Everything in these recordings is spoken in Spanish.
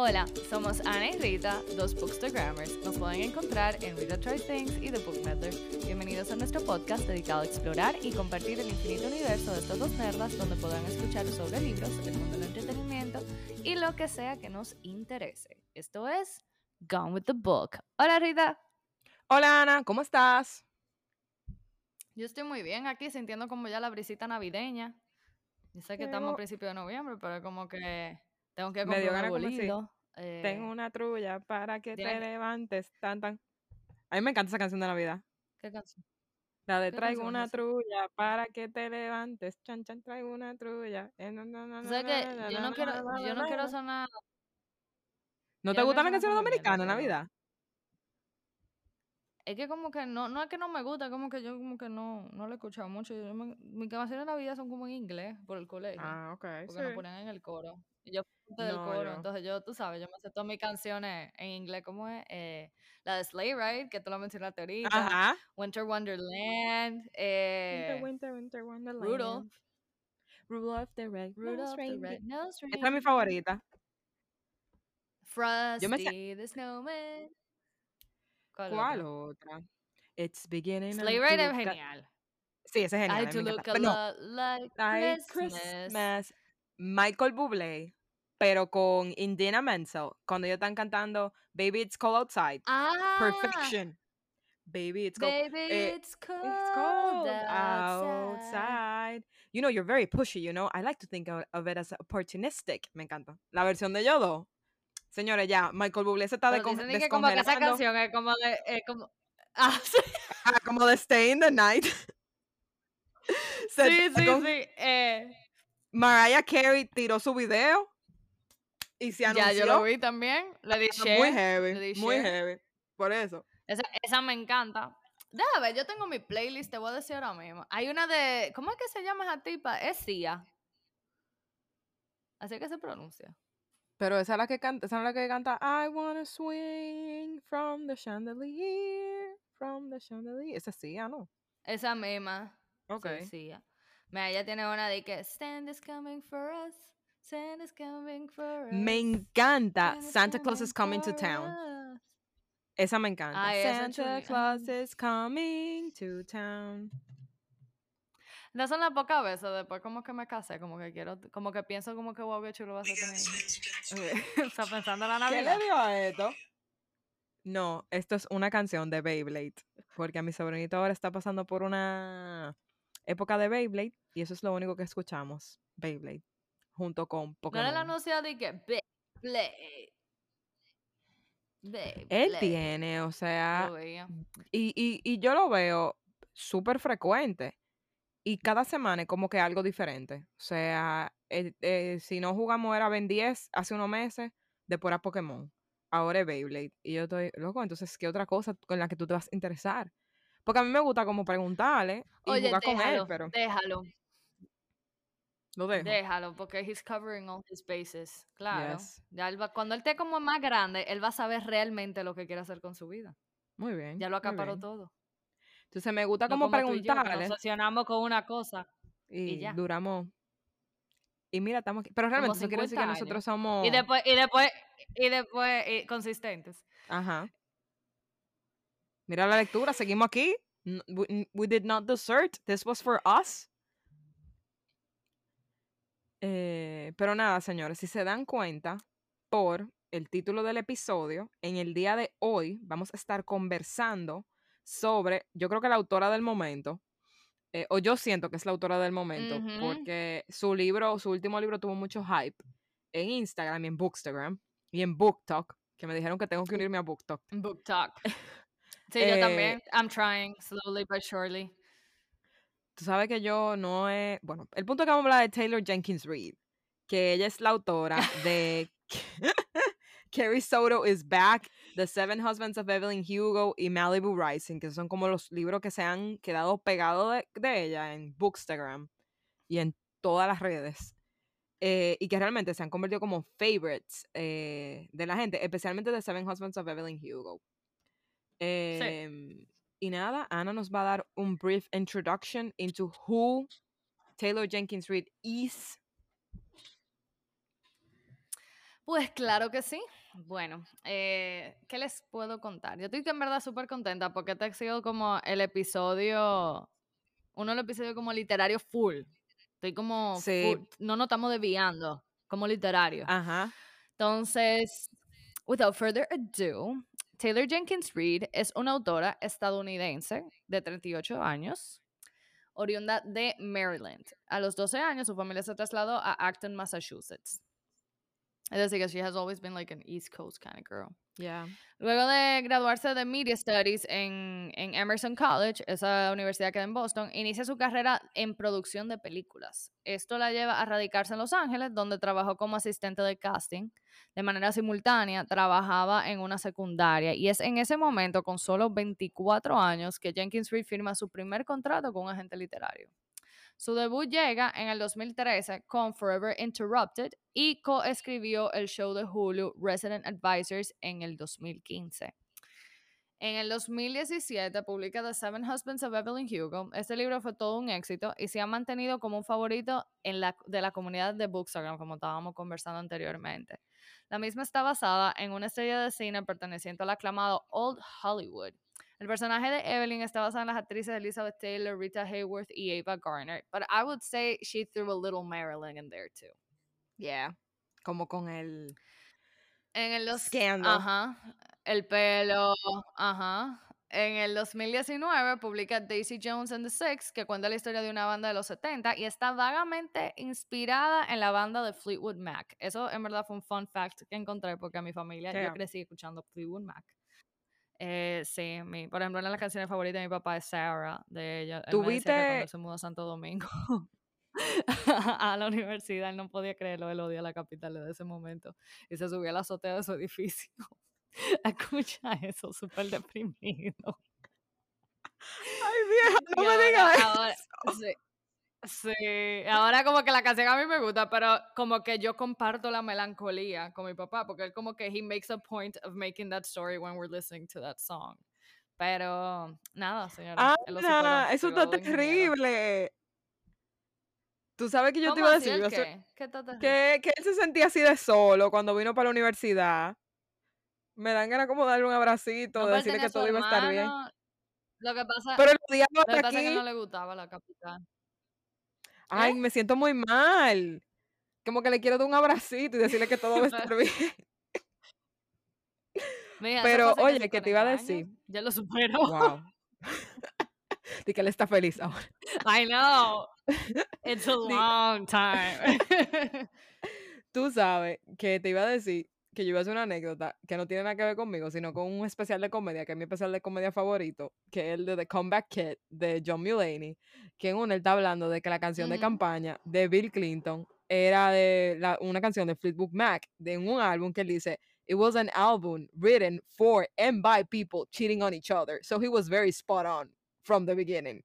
Hola, somos Ana y Rita, dos Bookstagrammers. Nos pueden encontrar en Rita Tries Things y The Book Method. Bienvenidos a nuestro podcast dedicado a explorar y compartir el infinito universo de estos dos nerdas donde podrán escuchar sobre libros, el mundo del entretenimiento y lo que sea que nos interese. Esto es Gone with the Book. Hola Rita. Hola Ana, ¿cómo estás? Yo estoy muy bien aquí sintiendo como ya la brisita navideña. Yo sé que estamos a principios de noviembre, pero como que tengo que comprar un bolito. Eh, Tengo una trulla para que te levantes. Tan, tan. A mí me encanta esa canción de Navidad. ¿Qué canción? La de traigo una trulla para que te levantes. Chan, chan, traigo una trulla. Eh, o sea que yo no quiero, yo no quiero sonar. ¿No te gustan las canciones americanas, Navidad? Es que como que no, no es que no me gusta, como que yo como que no, no lo he escuchado mucho. Yo, mis canciones de Navidad son como en inglés por el colegio. Ah, ok. Porque nos ponen en el coro. Y yo del coro, entonces yo, tú sabes, yo me sé todas mis canciones en inglés, ¿cómo es? Eh, la de Sleigh Ride, que tú lo mencionaste ahorita. Ajá. Winter Wonderland. Eh, winter, winter, Wonderland. Rudolph. Rudolph the Red Rudolph the Red Nose Esta es mi favorita. Frosty the Snowman. ¿Cuál, otra? It's beginning. Sleigh Ride es genial. Sí, ese es genial. I to look a lot like, like Christmas. Michael Bublé, pero con Indina Menzel, cuando ellos están cantando Baby It's Cold Outside. Ah. Perfection. Baby It's Cold, Baby, eh, it's cold, it's cold outside. outside. You know, you're very pushy, you know. I like to think of, it as opportunistic. Me encanta. La versión de Yodo. Señores, ya, Michael Bublé se está de como que esa canción es como de... como, ah, sí. ah, como de Stay in the Night. sí, sí, sí. Eh, Mariah Carey tiró su video y se anunció. Ya, yo lo vi también. Le di Muy heavy, muy heavy. Por eso. Esa, esa me encanta. Déjame ver, yo tengo mi playlist, te voy a decir ahora mismo. Hay una de, ¿cómo es que se llama esa tipa? Es Sia. Así que se pronuncia. Pero esa es la que canta, esa es la que canta I wanna swing from the chandelier, from the chandelier. Esa es Sia, ¿no? Esa misma. Ok. Sí. Mira, ella tiene una de que Stand is coming for us. Santa is coming for us. Me encanta Santa Claus is coming to town. Esa me encanta. Santa Claus is coming to town. No son las pocas veces después como que me casé, como que quiero, como que pienso como que wow, qué chulo va a ser tener. Está pensando en la Navidad. ¿Qué le dio a esto? No, esto es una canción de Beyblade, porque a mi sobrinito ahora está pasando por una época de Beyblade y eso es lo único que escuchamos, Beyblade, junto con Pokémon. No era la noción de que Beyblade. Beyblade. Él tiene, o sea, y, y, y yo lo veo súper frecuente y cada semana es como que algo diferente. O sea, eh, eh, si no jugamos era Ben 10 hace unos meses, después era Pokémon. Ahora es Beyblade. Y yo estoy loco, entonces, ¿qué otra cosa con la que tú te vas a interesar? Porque a mí me gusta como preguntarle y jugar con él, pero... déjalo. Lo dejo. Déjalo, porque he's covering all his bases. Claro. Ya cuando él esté como más grande, él va a saber realmente lo que quiere hacer con su vida. Muy bien. Ya lo acaparó todo. Entonces me gusta como, preguntarle. nos obsesionamos con una cosa y, ya. duramos. Y mira, estamos aquí. Pero realmente eso quiere decir que nosotros somos. Y después, y después, y después, consistentes. Ajá. Mira la lectura, seguimos aquí. We, did not desert. This was for us. Eh, pero nada, señores, si se dan cuenta por el título del episodio, en el día de hoy vamos a estar conversando sobre, yo creo que la autora del momento, eh, o yo siento que es la autora del momento, porque su libro, su último libro tuvo mucho hype en Instagram y en Bookstagram y en BookTok, que me dijeron que tengo que unirme a BookTok. BookTok. Sí, yo también. Eh, I'm trying, slowly but surely. Tú sabes que yo no he. Bueno, el punto que vamos a hablar de Taylor Jenkins Reid, que ella es la autora de Carrie Soto is Back, The Seven Husbands of Evelyn Hugo y Malibu Rising, que son como los libros que se han quedado pegados de, ella en Bookstagram y en todas las redes. Eh, y que realmente se han convertido como favorites eh, de la gente, especialmente The Seven Husbands of Evelyn Hugo. Em, y nada, Ana nos va a dar un brief introduction into who Taylor Jenkins Reid is. Pues claro que sí. Bueno, eh, ¿qué les puedo contar? Yo estoy en verdad súper contenta porque este ha sido como el episodio, uno de los episodios como literario full. Estoy como, Sí. full, no nos estamos desviando, como literario. Ajá. Entonces, without further ado, Taylor Jenkins Reid es una autora estadounidense de 38 años, oriunda de Maryland. A los 12 años, su familia se trasladó a Acton, Massachusetts. Es decir, que she has always been like an East Coast kind of girl. Yeah. Luego de graduarse de Media Studies en, en Emerson College, esa universidad que en Boston, inicia su carrera en producción de películas. Esto la lleva a radicarse en Los Ángeles, donde trabajó como asistente de casting. De manera simultánea, trabajaba en una secundaria y es en ese momento, con solo 24 años, que Jenkins Reid firma su primer contrato con un agente literario. Su debut llega en el 2013 con Forever Interrupted y coescribió el show de Hulu Resident Advisors en el 2015. En el 2017 publica The Seven Husbands of Evelyn Hugo. Este libro fue todo un éxito y se ha mantenido como un favorito en la, de la comunidad de Bookstagram, como estábamos conversando anteriormente. La misma está basada en una estrella de cine perteneciente al aclamado Old Hollywood. El personaje de Evelyn está basado en las actrices Elizabeth Taylor, Rita Hayworth y Ava Garner, but I would say she threw a little Marilyn in there too. Yeah. Como con el En el scandal. ajá, el pelo, ajá. En el 2019 publica Daisy Jones and the Six, que cuenta la historia de una banda de los 70 y está vagamente inspirada en la banda de Fleetwood Mac. Eso en verdad fue un fun fact que encontré porque a mi familia, yo crecí escuchando Fleetwood Mac. Eh, sí, mi, por ejemplo, una de las canciones favoritas de mi papá es Sarah, de ella. Cuando ¿Tuviste- él se mudó a Santo Domingo a la universidad, él no podía creerlo, él odia la capital desde ese momento. Y se subió a la azotea de su edificio. Escucha eso, súper deprimido. Ay, vieja, no Y me digas ahora- eso. sí, sí, ahora como que la canción a mí me gusta, pero como que yo comparto la melancolía con mi papá, porque él como que he makes a point of making that story when we're listening to that song. Pero nada, señora. Ana, eso se está terrible. Tú sabes que yo te ¿Cómo iba a decir, qué? ¿Qué que, que él se sentía así de solo cuando vino para la universidad. Me dan ganas como darle un abracito, No, de decirle que todo iba a estar bien. Lo que pasa, Pero el lo que pasa es que aquí. no le gustaba la capital. Ay, ¿Eh? me siento muy mal. Como que le quiero dar un abracito y decirle que todo va a estar bien. Mira, Pero, oye, casi que te iba a 40 decir. años. Ya lo superó. Wow. Di que él está feliz ahora. I know. It's a long time. Tú sabes que te iba a decir que yo iba a hacer una anécdota que no tiene nada que ver conmigo, sino con un especial de comedia, que es mi especial de comedia favorito, que es el de The Comeback Kid de John Mulaney, que en uno él está hablando de que la canción de Ujú. campaña de Bill Clinton era de la- una canción de Fleetwood Mac, de un álbum que él dice, It was an album written for and by people cheating on each other. So he was very spot on from the beginning.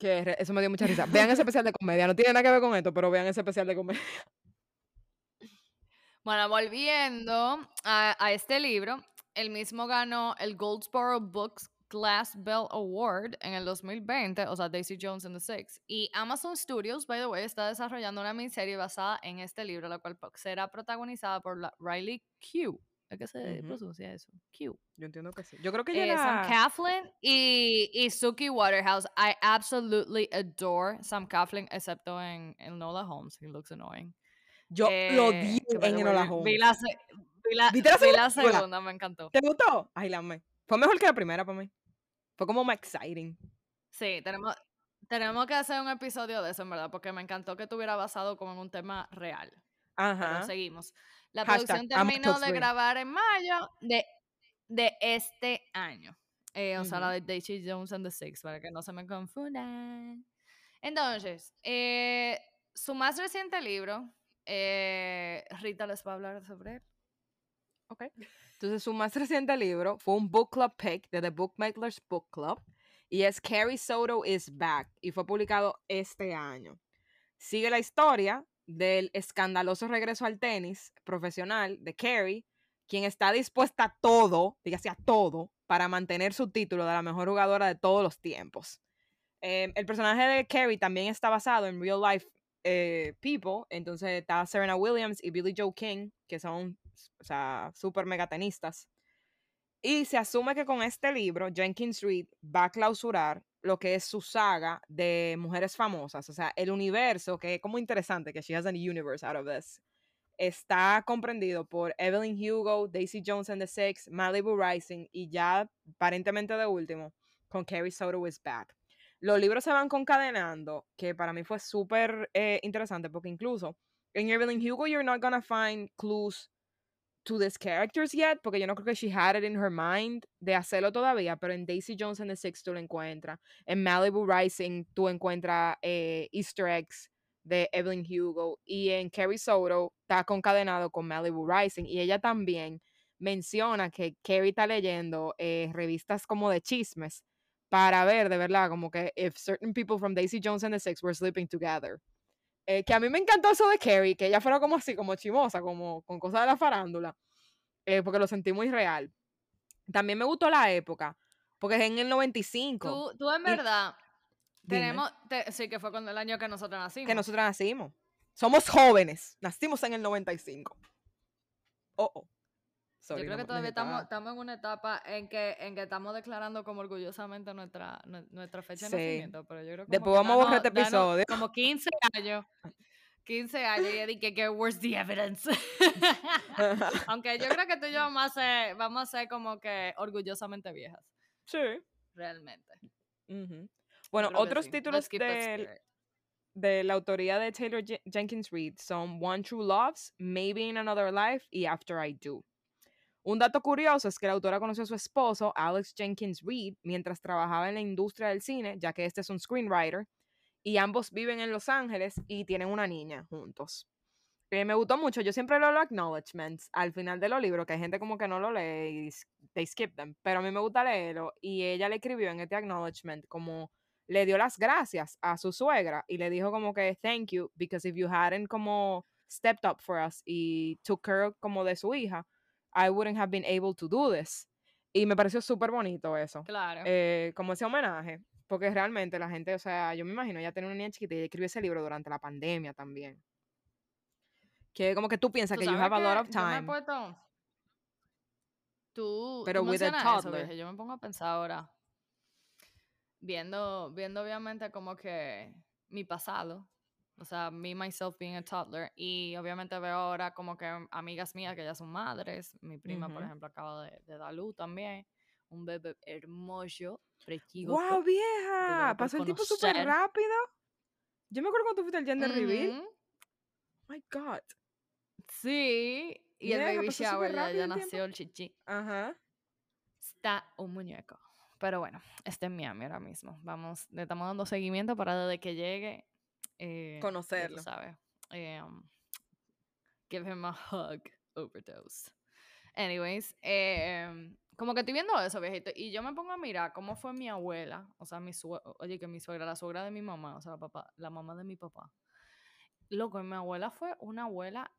Que eso me dio mucha risa. Vean ese especial de comedia. No tiene nada que ver con esto, pero vean ese especial de comedia. Bueno, volviendo a, a este libro, el mismo ganó el Goldsboro Books Glass Bell Award en el 2020, o sea, Daisy Jones and the Six. Y Amazon Studios, by the way, está desarrollando una miniserie basada en este libro, la cual será protagonizada por la Riley Q. ¿Es que se pronuncia eso? Q. Yo entiendo que sí. Yo creo que Eh, Sam llega... Coughlin y, y Suki Waterhouse. I absolutely adore Sam Coughlin, excepto en, en Nola Holmes. He looks annoying. Yo lo Eh, que, by en Enola way, vi- la, vi la- ¿Viste la vi la segunda me encantó. ¿Te gustó? Ay, la amé. Fue mejor que la primera para mí. Fue como más exciting. Sí, tenemos, tenemos que hacer un episodio de eso, en verdad, porque me encantó que estuviera basado como en un tema real. Pero Ajá. seguimos. La Hashtag, producción terminó de grabar en mayo de, de este año. Eh, o sea, la de Daisy Jones and the Six, para que no se me confundan. Entonces, eh, su más reciente libro, eh, Rita les va a hablar sobre él. Ok. Entonces, su más reciente libro fue un book club pick de The Bookmakers Book Club y es Carrie Soto is Back y fue publicado este año. Sigue la historia del escandaloso regreso al tenis profesional de Carrie, quien está dispuesta a todo, dígase a todo, para mantener su título de la mejor jugadora de todos los tiempos. Eh, el personaje de Carrie también está basado en real life eh, people. Entonces está Serena Williams y Billy Joe King, que son, o sea, súper megatenistas. Y se asume que con este libro, Jenkins Reid va a clausurar lo que es su saga de mujeres famosas. O sea, el universo, que es como interesante que she has a universe out of this, está comprendido por Evelyn Hugo, Daisy Jones and the Six, Malibu Rising y ya aparentemente de último con Carrie Soto is Back. Los libros se van concadenando, que para mí fue súper eh, interesante porque incluso en Evelyn Hugo you're not gonna find clues to these characters yet, porque yo no creo que she had it in her mind de hacerlo todavía, pero en Daisy Jones and the Six tú lo encuentras. En Malibu Rising tú encuentras eh, easter eggs de Evelyn Hugo y en Carrie Soto está concadenado con Malibu Rising y ella también menciona que Carrie está leyendo eh, revistas como de chismes para ver de verdad como que if certain people from Daisy Jones and the Six were sleeping together. Eh, que a mí me encantó eso de Carrie, que ella fuera como así, como chimosa, como con cosas de la farándula, eh, porque lo sentí muy real. También me gustó la época, porque es en el 95. Tú, tú en verdad, tenemos, sí, que fue con el año que nosotros nacimos. Que nosotros nacimos. Somos jóvenes, nacimos en el 95. Oh, oh. Yo creo que todavía estamos, estamos, en una etapa en que, en que estamos declarando como orgullosamente nuestra, nuestra fecha de nacimiento. Pero yo creo que Después vamos a borrar este episodio. Como 15 años. 15 años y dije que where's the evidence aunque yo creo que tú y yo vamos a ser, vamos a ser como que orgullosamente viejas. Sí. Realmente. Bueno otros títulos de, de la autoría de Taylor Jenkins Reid son One True Loves Maybe in Another Life y After I Do un dato curioso es que la autora conoció a su esposo, Alex Jenkins Reid, mientras trabajaba en la industria del cine, ya que este es un screenwriter, y ambos viven en Los Ángeles y tienen una niña juntos. Eh, me gustó mucho, yo siempre leo los acknowledgements al final de los libros, que hay gente como que no lo lee y they skip them, pero a mí me gusta leerlo y ella le escribió en este acknowledgement como le dio las gracias a su suegra y le dijo como que thank you because if you hadn't como stepped up for us y took care como de su hija, I wouldn't have been able to do this. Y me pareció súper bonito eso. Claro. Eh, como ese homenaje. Porque realmente la gente, o sea, yo me imagino, ya tenía una niña chiquita y escribió ese libro durante la pandemia también. Que como que tú piensas que you have a lot of time. Tú, pero tú with a toddler. Eso, yo me pongo a pensar ahora. Viendo, viendo obviamente como que mi pasado, o sea, me, myself being a toddler. Y obviamente veo ahora como que amigas mías que ya son madres. Mi prima, por ejemplo, acaba de, de dar luz también. Un bebé hermoso, precioso. ¡Wow, vieja! Pasó el tiempo súper rápido. Yo me acuerdo cuando tú fuiste al gender reveal. My God. Sí. Y el baby shower ya, ya nació el chichi. Ajá. Está un muñeco. Pero bueno, este es Miami ahora mismo. Vamos, le estamos dando seguimiento para desde que llegue eh, Conocerlo. ¿sabes? Eh, give him a hug overdose. Anyways, eh, como que estoy viendo eso, viejito, y yo me pongo a mirar cómo fue mi abuela, o sea, mi suegra, oye, que mi suegra, la suegra de mi mamá, o sea, la, papá, la mamá de mi papá. Loco, mi abuela fue una abuela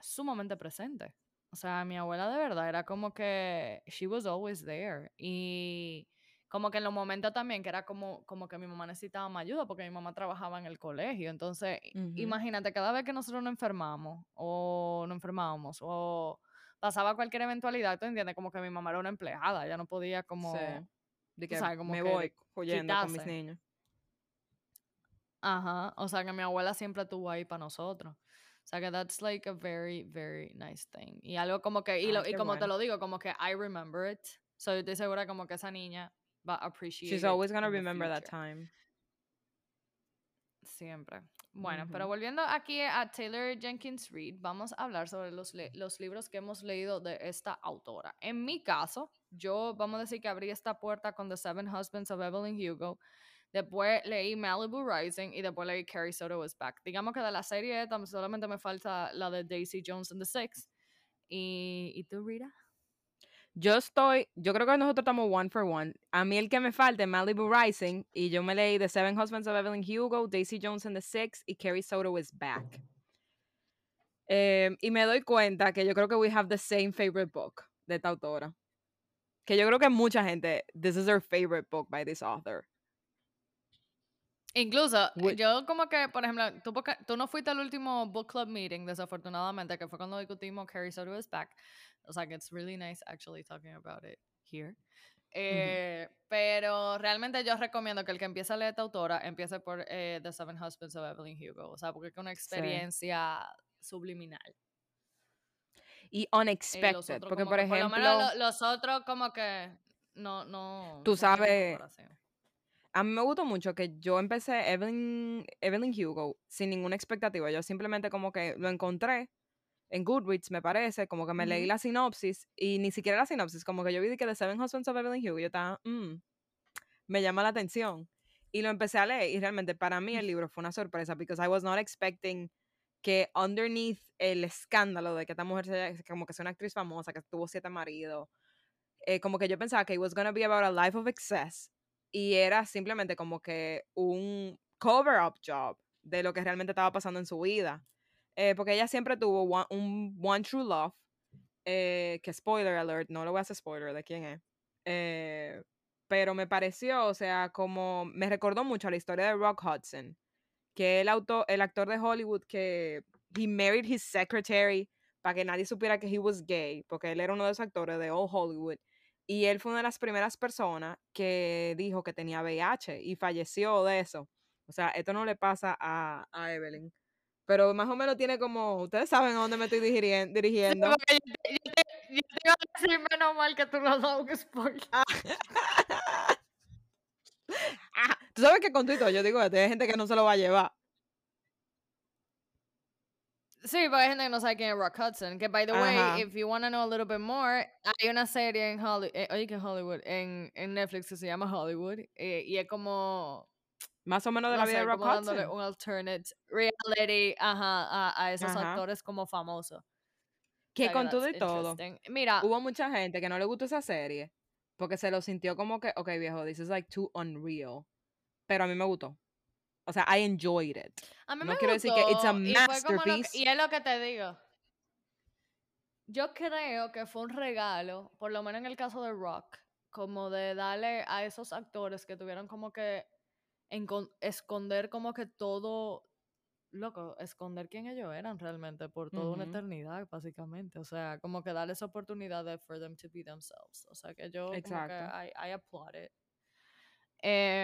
sumamente presente. O sea, mi abuela de verdad era como que she was always there. Y como que en los momentos también que era como, como que mi mamá necesitaba más ayuda porque mi mamá trabajaba en el colegio. Entonces, imagínate, cada vez que nosotros nos enfermamos o nos enfermábamos o pasaba cualquier eventualidad, ¿tú entiendes? Como que mi mamá era una empleada, ya no podía como... De que como me voy huyendo con mis niños. Ajá, o sea que mi abuela siempre estuvo ahí para nosotros. O sea que that's like a very, very nice thing. Y algo como que, y, y como te lo digo, como que I remember it. So yo estoy segura como que esa niña va a appreciate She's always gonna remember that time. Siempre. Bueno, pero volviendo aquí a Taylor Jenkins Reid, vamos a hablar sobre los, los libros que hemos leído de esta autora. En mi caso, yo vamos a decir que abrí esta puerta con The Seven Husbands of Evelyn Hugo. Después leí Malibu Rising y después leí Carrie Soto Was Back. Digamos que de la serie solamente me falta la de Daisy Jones and the Six. ¿Y, ¿y tú, Rita? Yo estoy, yo creo que nosotros estamos one for one. A mí el que me falta es Malibu Rising y yo me leí The Seven Husbands of Evelyn Hugo, Daisy Jones and the Six y Carrie Soto is Back. Em, y me doy cuenta que yo creo que we have the same favorite book de esta autora. Que yo creo que mucha gente, this is her favorite book by this author. Incluso, yo como que, por ejemplo, tú, tú no fuiste al último book club meeting, desafortunadamente, que fue cuando discutimos Carrie Soto is back. O sea, que it's really nice actually talking about it here. Eh, pero realmente yo recomiendo que el que empiece a leer esta autora empiece por eh, The Seven Husbands of Evelyn Hugo. O sea, porque es una experiencia subliminal. Y unexpected. porque, por ejemplo. Por lo menos los otros, como que. No, no. Tú sabes. A mí me gustó mucho que yo empecé Evelyn, Evelyn Hugo sin ninguna expectativa. Yo simplemente como que lo encontré en Goodreads, me parece, como que me leí la sinopsis y ni siquiera la sinopsis, como que yo vi que The Seven Husbands of Evelyn Hugo yo estaba, mm, me llama la atención. Y lo empecé a leer y realmente para mí el libro fue una sorpresa because I was not expecting que underneath el escándalo de que esta mujer sea, como que sea una actriz famosa, que tuvo siete maridos, eh, como que yo pensaba que it was gonna be about a life of excess y era simplemente como que un cover-up job de lo que realmente estaba pasando en su vida. Eh, porque ella siempre tuvo un One True Love, eh, que spoiler alert, no lo voy a hacer spoiler de quién es. Eh, pero me pareció, o sea, como me recordó mucho a la historia de Rock Hudson, que el, auto, el actor de Hollywood que he married his secretary para que nadie supiera que he was gay, porque él era uno de los actores de Old Hollywood. Y él fue una de las primeras personas que dijo que tenía VIH y falleció de eso. O sea, esto no le pasa a, a Evelyn. Pero más o menos tiene como, ustedes saben a dónde me estoy dirigiendo. yo, te, iba a decir menos mal que tú dado un spoiler. Ah. ah, tú sabes que con Twitter yo digo, hay gente que no se lo va a llevar. Sí, pero hay gente que no sabe quién es Rock Hudson. Que, by the way, if you want to know a little bit more, hay una serie en Hollywood, eh, oye, que Hollywood, en, en, Netflix que se llama Hollywood. Eh, y es como. Más o menos de la vida de Rock Hudson. dándole un alternate reality ajá, a, esos actores como famosos. Que con todo y todo. Mira. Hubo mucha gente que no le gustó esa serie. Porque se lo sintió como que, ok, viejo, this is like too unreal. Pero a mí me gustó. O sea, I enjoyed it. A mí no quiero decir que it's a masterpiece. Y, es lo que te digo. Yo creo que fue un regalo, por lo menos en el caso de Rock, como de darle a esos actores que tuvieron como que esconder como que todo, loco, esconder quién ellos eran realmente por toda una eternidad, básicamente. O sea, como que darles oportunidad de for them to be themselves. O sea, que yo como que I, I applaud it. Eh,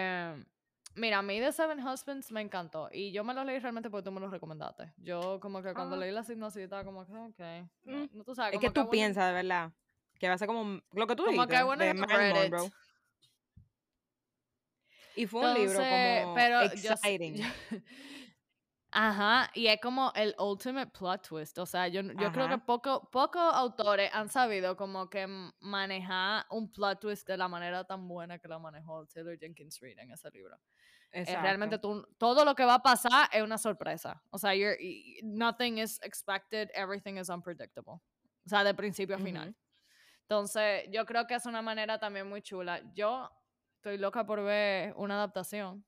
Mira, a mí The Seven Husbands me encantó. Y yo me lo leí realmente porque tú me lo recomendaste. Yo como que cuando ah. leí la sinopsis estaba como que, ok. No, mm. tú sabes, es que tú piensas, de verdad, que va a ser como lo que tú como dijiste, que de Marilyn Monroe. Y fue un libro como pero exciting. Ajá, y es como el ultimate plot twist. O sea, yo, yo creo que pocos poco autores han sabido como que manejar un plot twist de la manera tan buena que la manejó Taylor Jenkins Reid en ese libro. Eh, realmente tú, todo lo que va a pasar es una sorpresa. O sea, you're, nothing is expected, everything is unpredictable. O sea, de principio a final. Entonces, yo creo que es una manera también muy chula. Yo estoy loca por ver una adaptación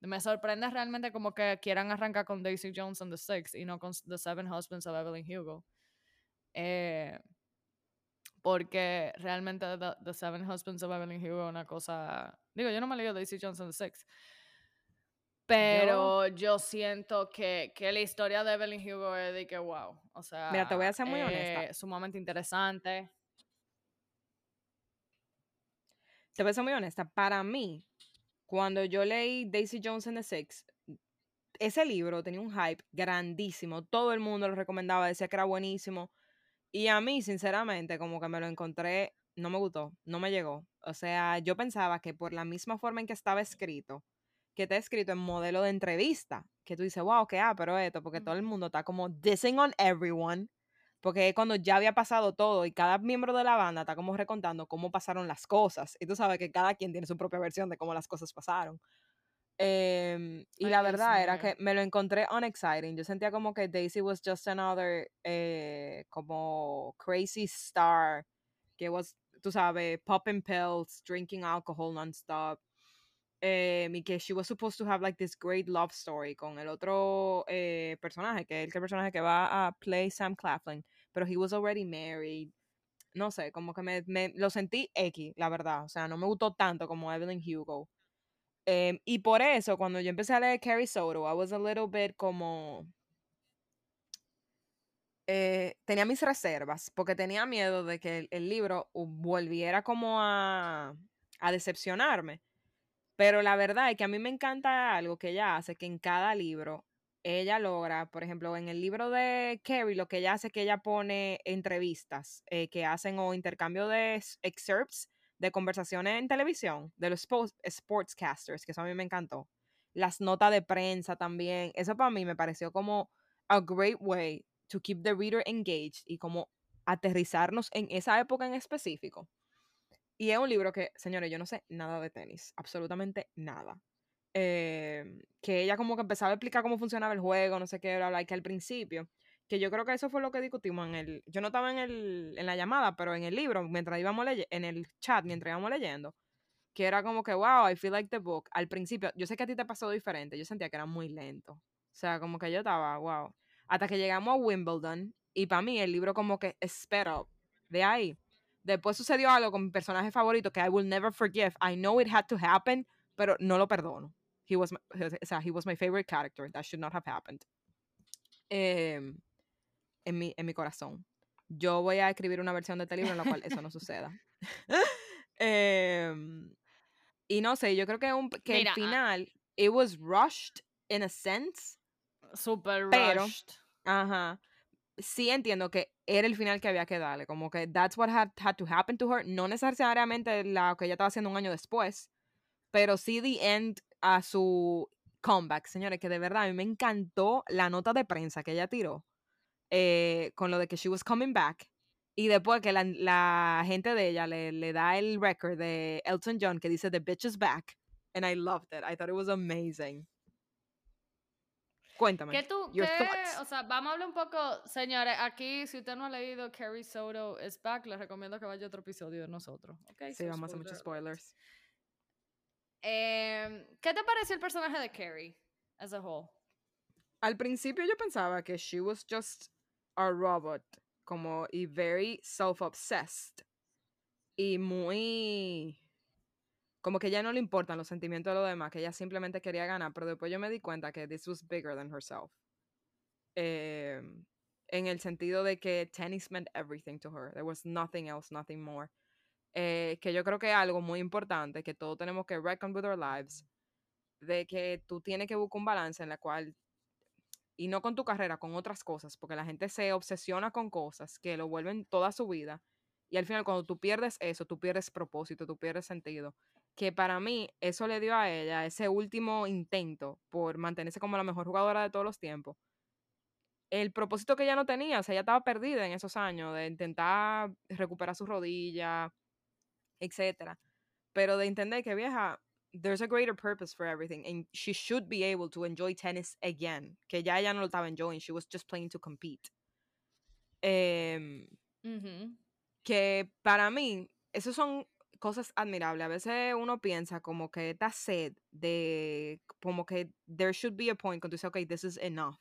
me sorprende realmente como que quieran arrancar con Daisy Jones and the Six y no con The Seven Husbands of Evelyn Hugo. Eh, porque realmente the, Seven Husbands of Evelyn Hugo es una cosa... Digo, yo no me leo Daisy Jones and the Six. Pero yo, siento que, que, la historia de Evelyn Hugo es de que wow. O sea, Mira, te voy a ser muy honesta. Sumamente interesante. Te voy a ser muy honesta. Para mí, cuando yo leí Daisy Jones and the Six, ese libro tenía un hype grandísimo. Todo el mundo lo recomendaba, decía que era buenísimo. Y a mí, sinceramente, como que me lo encontré, no me gustó, no me llegó. O sea, yo pensaba que por la misma forma en que estaba escrito, que está escrito en modelo de entrevista, que tú dices, wow, qué ah, pero esto, porque todo el mundo está como dissing on everyone porque es cuando ya había pasado todo y cada miembro de la banda está como recontando cómo pasaron las cosas. Y tú sabes que cada quien tiene su propia versión de cómo las cosas pasaron. Em, y la verdad era que me lo encontré unexciting. Yo sentía como que Daisy was just another eh, como crazy star que was, tú sabes, popping pills, drinking alcohol nonstop. Eh, y que she was supposed to have like this great love story con el otro eh, personaje, que es el personaje que va a play Sam Claflin pero he was already married. No sé, como que me, me, lo sentí X, la verdad. O sea, no me gustó tanto como Evelyn Hugo. Em, y por eso, cuando yo empecé a leer Carrie Soto, I was a little bit como... eh, tenía mis reservas, porque tenía miedo de que el, el libro volviera como a, a decepcionarme. Pero la verdad es que a mí me encanta algo que ella hace, que en cada libro ella logra, por ejemplo, en el libro de Carrie, lo que ella hace es que ella pone entrevistas eh, que hacen o intercambio de excerpts de conversaciones en televisión, de los spo- sportscasters, que eso a mí me encantó. Las notas de prensa también. Eso para mí me pareció como a great way to keep the reader engaged y como aterrizarnos en esa época en específico. Y es un libro que, señores, yo no sé nada de tenis, absolutamente nada. Eh, que ella como que empezaba a explicar cómo funcionaba el juego, no sé qué, bla, bla, y que al principio, que yo creo que eso fue lo que discutimos en el, yo no estaba en, el, en la llamada, pero en el libro, mientras íbamos leyendo, en el chat, mientras íbamos leyendo, que era como que, wow, I feel like the book. Al principio, yo sé que a ti te pasó diferente, yo sentía que era muy lento. O sea, como que yo estaba, wow. Hasta que llegamos a Wimbledon, y para mí el libro como que sped up. De ahí. Después sucedió algo con mi personaje favorito que I will never forgive. I know it had to happen, pero no lo perdono. He was my, o sea, he was my favorite character. That should not have happened. Em, en, mi, en mi corazón. Yo voy a escribir una versión de este libro en la cual eso no suceda. Em, y no sé, yo creo que, un, que Mira, el ah final, it was rushed in a sense, Super pero, rushed. ajá, sí entiendo que era el final que había que darle, como que that's what had, had to happen to her, no necesariamente la que ella estaba haciendo un año después, pero sí the end a su comeback, señores, que de verdad a mí me encantó la nota de prensa que ella tiró eh, con lo de que she was coming back y después que la, la gente de ella le, le da el record de Elton John que dice The bitch is back and I loved it, I thought it was amazing. Cuéntame. ¿Qué tú, qué, o sea, vamos a hablar un poco, señores, aquí, si usted no ha leído Carrie Soto is Back, les recomiendo que vaya a otro episodio de nosotros, ¿ok? Sí, So, vamos a hacer muchos spoilers. Em, ¿Qué te pareció el personaje de Carrie, as a whole? Al principio yo pensaba que she was just a robot, como y very self-obsessed y muy como que ya no le importan los sentimientos de los demás, que ella simplemente quería ganar, pero después yo me di cuenta que this was bigger than herself. Em, en el sentido de que tennis meant everything to her. There was nothing else, nothing more. Eh, que yo creo que algo muy importante, que todos tenemos que reckon with our lives, de que tú tienes que buscar un balance en la cual, y no con tu carrera, con otras cosas, porque la gente se obsesiona con cosas que lo vuelven toda su vida, y al final cuando tú pierdes eso, tú pierdes propósito, tú pierdes sentido. Que para mí eso le dio a ella ese último intento por mantenerse como la mejor jugadora de todos los tiempos. El propósito que ella no tenía, o sea, ella estaba perdida en esos años de intentar recuperar su rodilla, etcétera. Pero de entender que vieja, there's a greater purpose for everything and she should be able to enjoy tennis again. Que ya ella no lo estaba enjoying, she was just playing to compete. Em, que para mí, esas son cosas admirables. A veces uno piensa como que esta sed de, como que there should be a point cuando tú dices, ok, this is enough.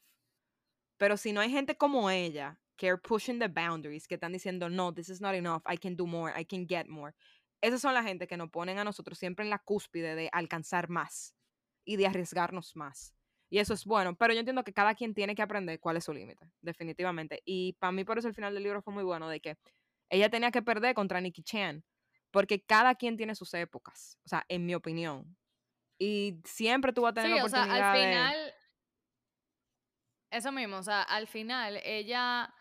Pero si no hay gente como ella que are pushing the boundaries, que están diciendo, no, this is not enough, I can do more, I can get more. Esas son la gente que nos ponen a nosotros siempre en la cúspide de alcanzar más y de arriesgarnos más. Y eso es bueno, pero yo entiendo que cada quien tiene que aprender cuál es su límite, definitivamente. Y para mí por eso el final del libro fue muy bueno, de que ella tenía que perder contra Nicky Chan, porque cada quien tiene sus épocas, o sea, en mi opinión. Y siempre tú vas a tener Sí, la o sea, oportunidad al de... final, eso mismo, o sea, al final ella,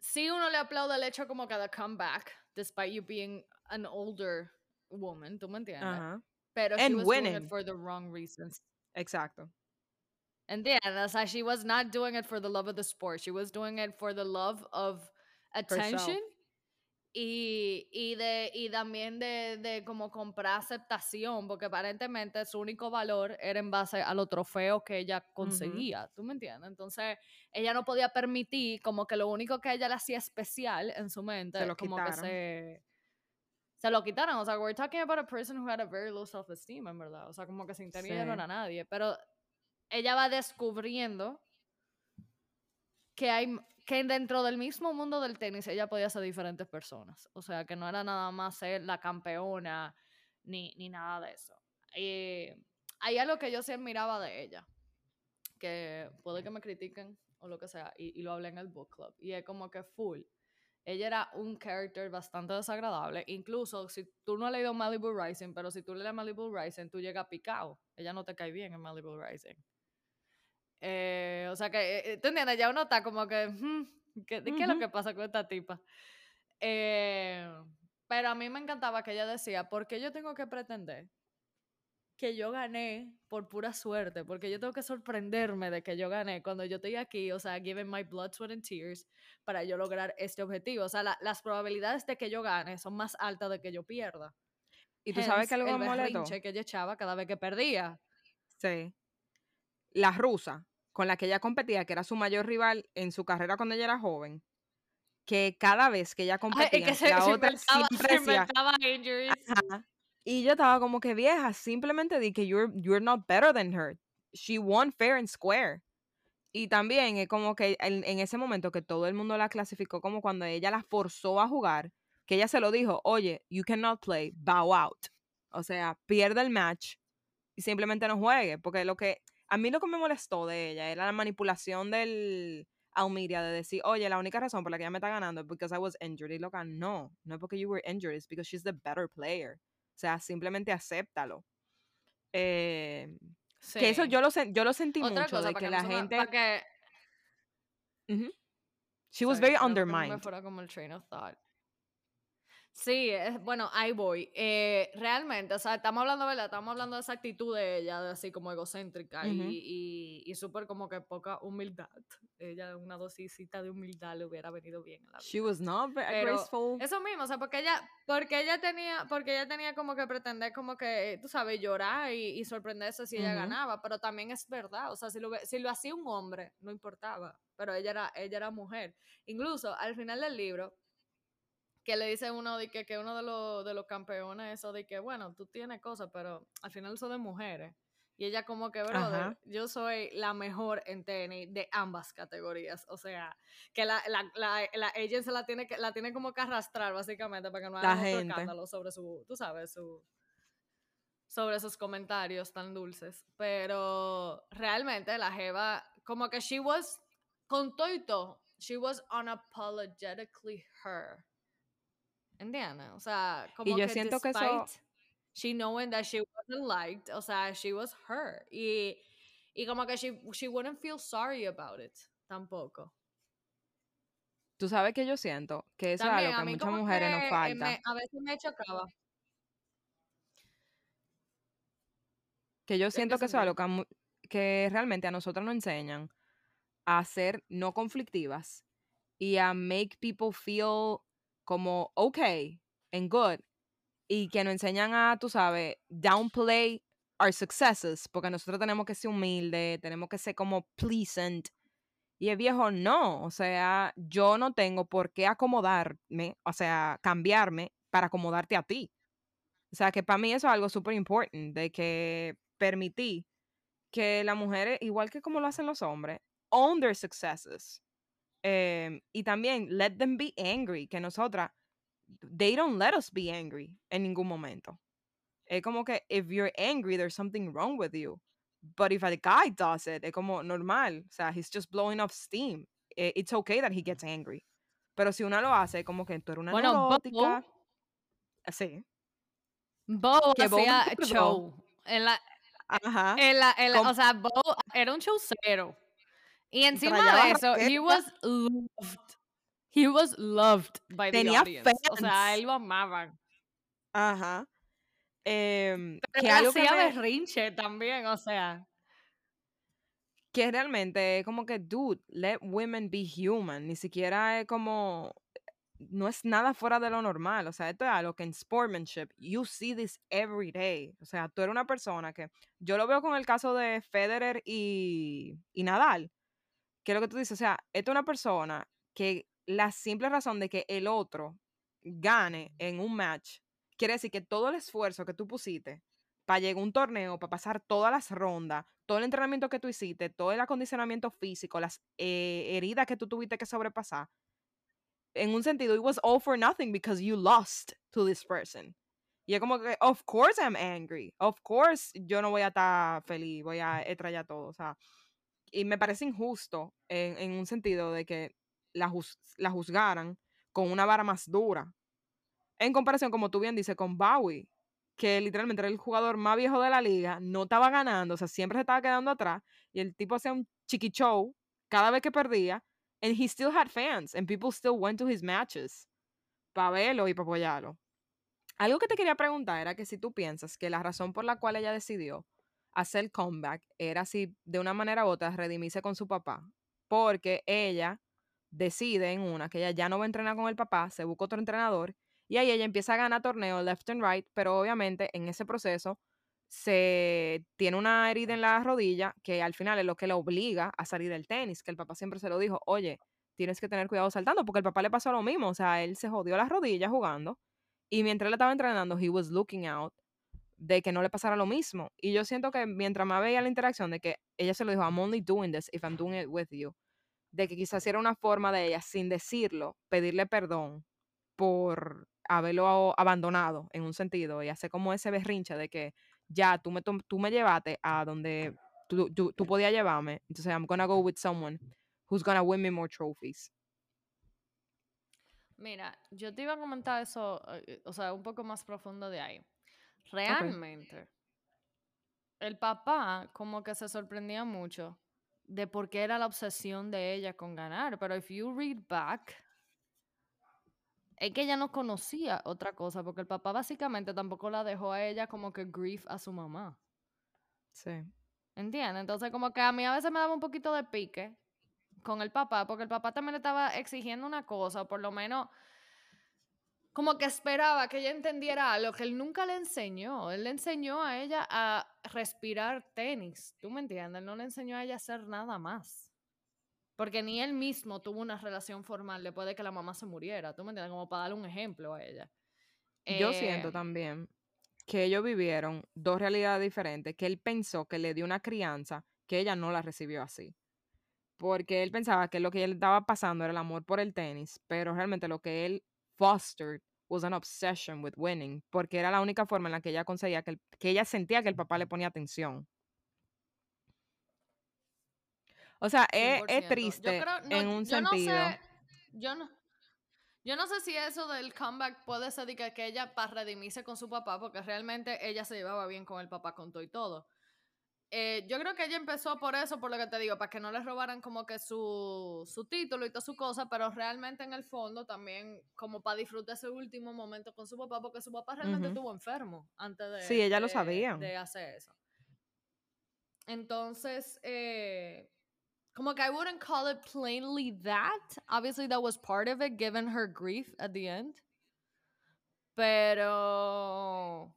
sí uno le aplaude el hecho como cada comeback, despite you being an older woman, ¿tú me entiendes? Ajá, Pero she And was doing winning. it for the wrong reasons. exacto. ¿Entiendes? O sea, she was not doing it for the love of the sport, she was doing it for the love of attention y, y, de, y también de, de como comprar aceptación, porque aparentemente su único valor era en base a los trofeos que ella conseguía, ¿tú me entiendes? Entonces, ella no podía permitir como que lo único que a ella le hacía especial en su mente, lo como que quitaran. se... Se lo quitaron, o sea, we're talking about a person who had a very low self-esteem, en verdad, o sea, como que ella no Sí. era nadie, pero ella va descubriendo que hay que dentro del mismo mundo del tenis ella podía ser diferentes personas. O sea, que no era nada más ser la campeona ni, ni nada de eso. Y hay algo que yo sí admiraba de ella, que puede que me critiquen o lo que sea, y, y lo hablé en el book club, y es como que full. Ella era un character bastante desagradable. Incluso si tú no has leído Malibu Rising, pero si tú lees Malibu Rising, tú llegas picado. Ella no te cae bien en Malibu Rising. Eh, o sea que, eh, ¿tú entiendes? Ya uno está como que, hmm, ¿qué, ¿qué es lo que pasa con esta tipa? Eh, pero a mí me encantaba que ella decía, ¿por qué yo tengo que pretender que yo gané por pura suerte? Porque yo tengo que sorprenderme de que yo gané cuando yo estoy aquí, o sea, giving my blood, sweat and tears para yo lograr este objetivo. O sea, la- las probabilidades de que yo gane son más altas de que yo pierda. Y tú sabes que Hence, algo el berrinche que ella echaba cada vez que perdía. Sí. La rusa, con la que ella competía, que era su mayor rival en su carrera cuando ella era joven, que cada vez que ella Ay, competía, es que se, la se otra siempre. Y yo estaba como que vieja, simplemente di que you're, you're not better than her. She won fair and square. Y también es como que en, en ese momento que todo el mundo la clasificó como cuando ella la forzó a jugar, que ella se lo dijo, oye, you cannot play, bow out. O sea, pierde el match y simplemente no juegue. Porque lo que, a mí lo que me molestó de ella era la manipulación del Almeria de decir, oye, la única razón por la que ella me está ganando es because I was injured. Y loca, no, no es porque you were injured, it's because she's the better player. O sea, simplemente acéptalo. Eh, Que eso yo lo, yo lo sentí Otra mucho cosa, de que que, la gente... que. She was very no me undermined. fuera como el train of thought. Sí, es- bueno, ahí voy. Eh, realmente, o sea, estamos hablando, ¿verdad? Estamos hablando de esa actitud de ella, de así como egocéntrica y- Ujú. y, y, súper como que poca humildad. Ella, una dosisita de humildad le hubiera venido bien en la She vida. was not very Pero graceful. Eso mismo, o sea, porque ella, porque ella tenía, porque ella tenía como que pretender como que, tú sabes, llorar y, y sorprenderse si ella Ujú. ganaba, pero también es verdad, o sea, si lo, si lo hacía un hombre, no importaba, pero ella era, ella era mujer. Incluso al final del libro, que le dice uno de que, que uno de los, de los campeones, eso de que, bueno, tú tienes cosas, pero al final son de mujeres. Y ella como que, brother, Ajá. yo soy la mejor en tenis de ambas categorías. O sea, que la, la, la, la agent se la tiene, que, la tiene como que arrastrar, básicamente, para que no La hagan otro escándalo sobre su, tú sabes, su sobre sus comentarios tan dulces. Pero realmente la Jeva, como que she was, con todo y todo, she was unapologetically her. ¿Entiendes? O sea, como yo que siento que eso- despite she knowing that she wasn't liked, o sea, she was her. Y, y como que she, she wouldn't feel sorry about it, tampoco. Tú sabes que yo siento que eso es También, algo que muchas mujeres que, nos falta. me- a veces me chocaba. Que yo siento que eso es algo que, que realmente a nosotros nos enseñan a ser no conflictivas y a make people feel como okay and good y que nos enseñan a, tú sabes, downplay our successes porque nosotros tenemos que ser humildes, tenemos que ser como pleasant y el viejo no, o sea, yo no tengo por qué acomodarme, o sea, cambiarme para acomodarte a ti. O sea, que para mí eso es algo súper importante, de que permití que las mujeres, igual que como lo hacen los hombres, own their successes. Em, y también let them be angry, que nosotras, they don't let us be angry en ningún momento. Es como que if you're angry, there's something wrong with you. But if a guy does it, es como normal. O sea, he's just blowing off steam. Eh, It's okay that he gets angry. Pero si una lo hace, como que tú eres una Bueno, Bo, neurótica. Sí. Bo Que hacía show. En la, Ajá. en la, en la- o sea, Bo era un showcero. Y encima de eso, he was loved. He was loved by the Tenía audience. O sea, fans. él lo amaban. Ajá. Em, Pero que algo que, hacía me- berrinche también, o sea. que realmente es como que, dude, let women be human. Ni siquiera es como, no es nada fuera de lo normal. O sea, esto es algo que en sportsmanship, you see this every day. O sea, tú eres una persona que, yo lo veo con el caso de Federer y, y Nadal. Que es lo que tú dices, o sea, esto es una persona que la simple razón de que el otro gane en un match, quiere decir que todo el esfuerzo que tú pusiste para llegar a un torneo, para pasar todas las rondas, todo el entrenamiento que tú hiciste, todo el acondicionamiento físico, las eh, heridas que tú tuviste que sobrepasar, en un sentido, it was all for nothing because you lost to this person. Y Y es como que, of course I'm angry. Of course yo no voy a estar feliz, voy a estrellar todo. O sea, y me parece injusto en, en un sentido de que la, la juzgaran con una vara más dura. En comparación, como tú bien dices, con Bowie, que literalmente era el jugador más viejo de la liga, no estaba ganando, o sea, siempre se estaba quedando atrás, y el tipo hacía un chiqui show cada vez que perdía, and he still had fans, and people still went to his matches para verlo y para apoyarlo. Algo que te quería preguntar era que si tú piensas que la razón por la cual ella decidió hacer comeback era si de una manera u otra redimirse con su papá, porque ella decide en una que ella ya no va a entrenar con el papá, se busca otro entrenador y ahí ella empieza a ganar torneos left and right, pero obviamente en ese proceso se tiene una herida en la rodilla que al final es lo que le obliga a salir del tenis, que el papá siempre se lo dijo, oye, tienes que tener cuidado saltando, porque el papá le pasó lo mismo, o sea, él se jodió las rodillas jugando y mientras él estaba entrenando, he was looking out de que no le pasara lo mismo. Y yo siento que mientras más veía la interacción de que ella se lo dijo, I'm only doing this if I'm doing it with you, de que quizás era una forma de ella, sin decirlo, pedirle perdón por haberlo abandonado en un sentido y hacer como ese berrinche de que ya tú me, tú me llevaste a donde tú, tú, podías llevarme, entonces I'm gonna go with someone who's gonna win me more trophies. Mira, yo te iba a comentar eso, eh, o sea, un poco más profundo de ahí. Realmente, el papá como que se sorprendía mucho de por qué era la obsesión de ella con ganar, pero if you read back, es que ella no conocía otra cosa, porque el papá básicamente tampoco la dejó a ella como que grief a su mamá. Sí. ¿Entiendes? Entonces como que a mí a veces me daba un poquito de pique con el papá, porque el papá también le estaba exigiendo una cosa, por lo menos como que esperaba que ella entendiera algo que él nunca le enseñó. Él le enseñó a ella a respirar tenis, ¿tú me entiendes? Él no le enseñó a ella a hacer nada más. Porque ni él mismo tuvo una relación formal después de que la mamá se muriera, ¿tú me entiendes? Como para darle un ejemplo a ella. Yo siento eh, también que ellos vivieron dos realidades diferentes, que él pensó que le dio una crianza que ella no la recibió así porque él pensaba que lo que él estaba pasando era el amor por el tenis, pero realmente lo que él fostered was an obsession with winning, porque era la única forma en la que ella conseguía que, que ella sentía que el papá le ponía atención. O sea, es, triste en un sentido. No sé, yo no, yo no sé si eso del comeback puede ser que, que ella para redimirse con su papá, porque realmente ella se llevaba bien con el papá con todo y todo. Eh, yo creo que ella empezó por eso, por lo que te digo, para que no le robaran como que su, su título y toda su cosa, pero realmente en el fondo también como para disfrutar ese último momento con su papá, porque su papá realmente estuvo enfermo antes de, sí, ella lo sabía. de hacer eso. Entonces, eh, como que I wouldn't call it plainly that. Obviously that was part of it, given her grief at the end. Pero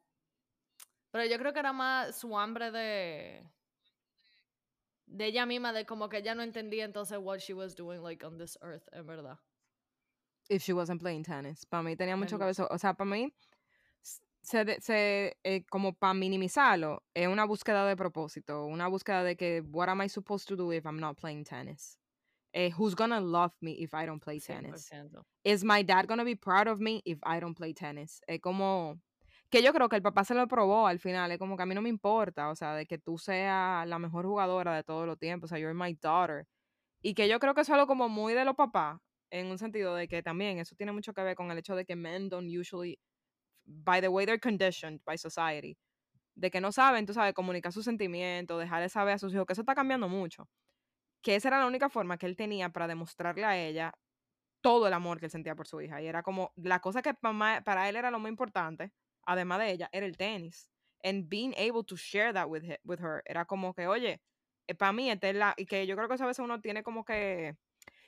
pero yo creo que era más su hambre de. de ella misma, de como que ella no entendía entonces what she was doing like on this earth, en verdad. If she wasn't playing tennis. Para mí tenía mucho ver. O sea, para mí, se, se eh, como para minimizarlo, es una búsqueda de propósito. Una búsqueda de que, what am I supposed to do if I'm not playing tennis? Eh, who's gonna love me if I don't play tennis? Is my dad gonna be proud of me if I don't play tennis? Es como que yo creo que el papá se lo probó al final, es como que a mí no me importa, o sea, de que tú seas la mejor jugadora de todos los tiempos, o sea, you're my daughter. Y que yo creo que eso es algo como muy de los papás, en un sentido de que también eso tiene mucho que ver con el hecho de que men don't usually, by the way they're conditioned by society, de que no saben, tú sabes, comunicar sus sentimientos, dejarle saber a sus hijos, que eso está cambiando mucho. Que esa era la única forma que él tenía para demostrarle a ella todo el amor que él sentía por su hija. Y era como la cosa que para él era lo más importante, además de ella, era el tenis. And being able to share that with, with her, era como que, oye, eh, para mí, esta es la, y que yo creo que a veces uno tiene como que,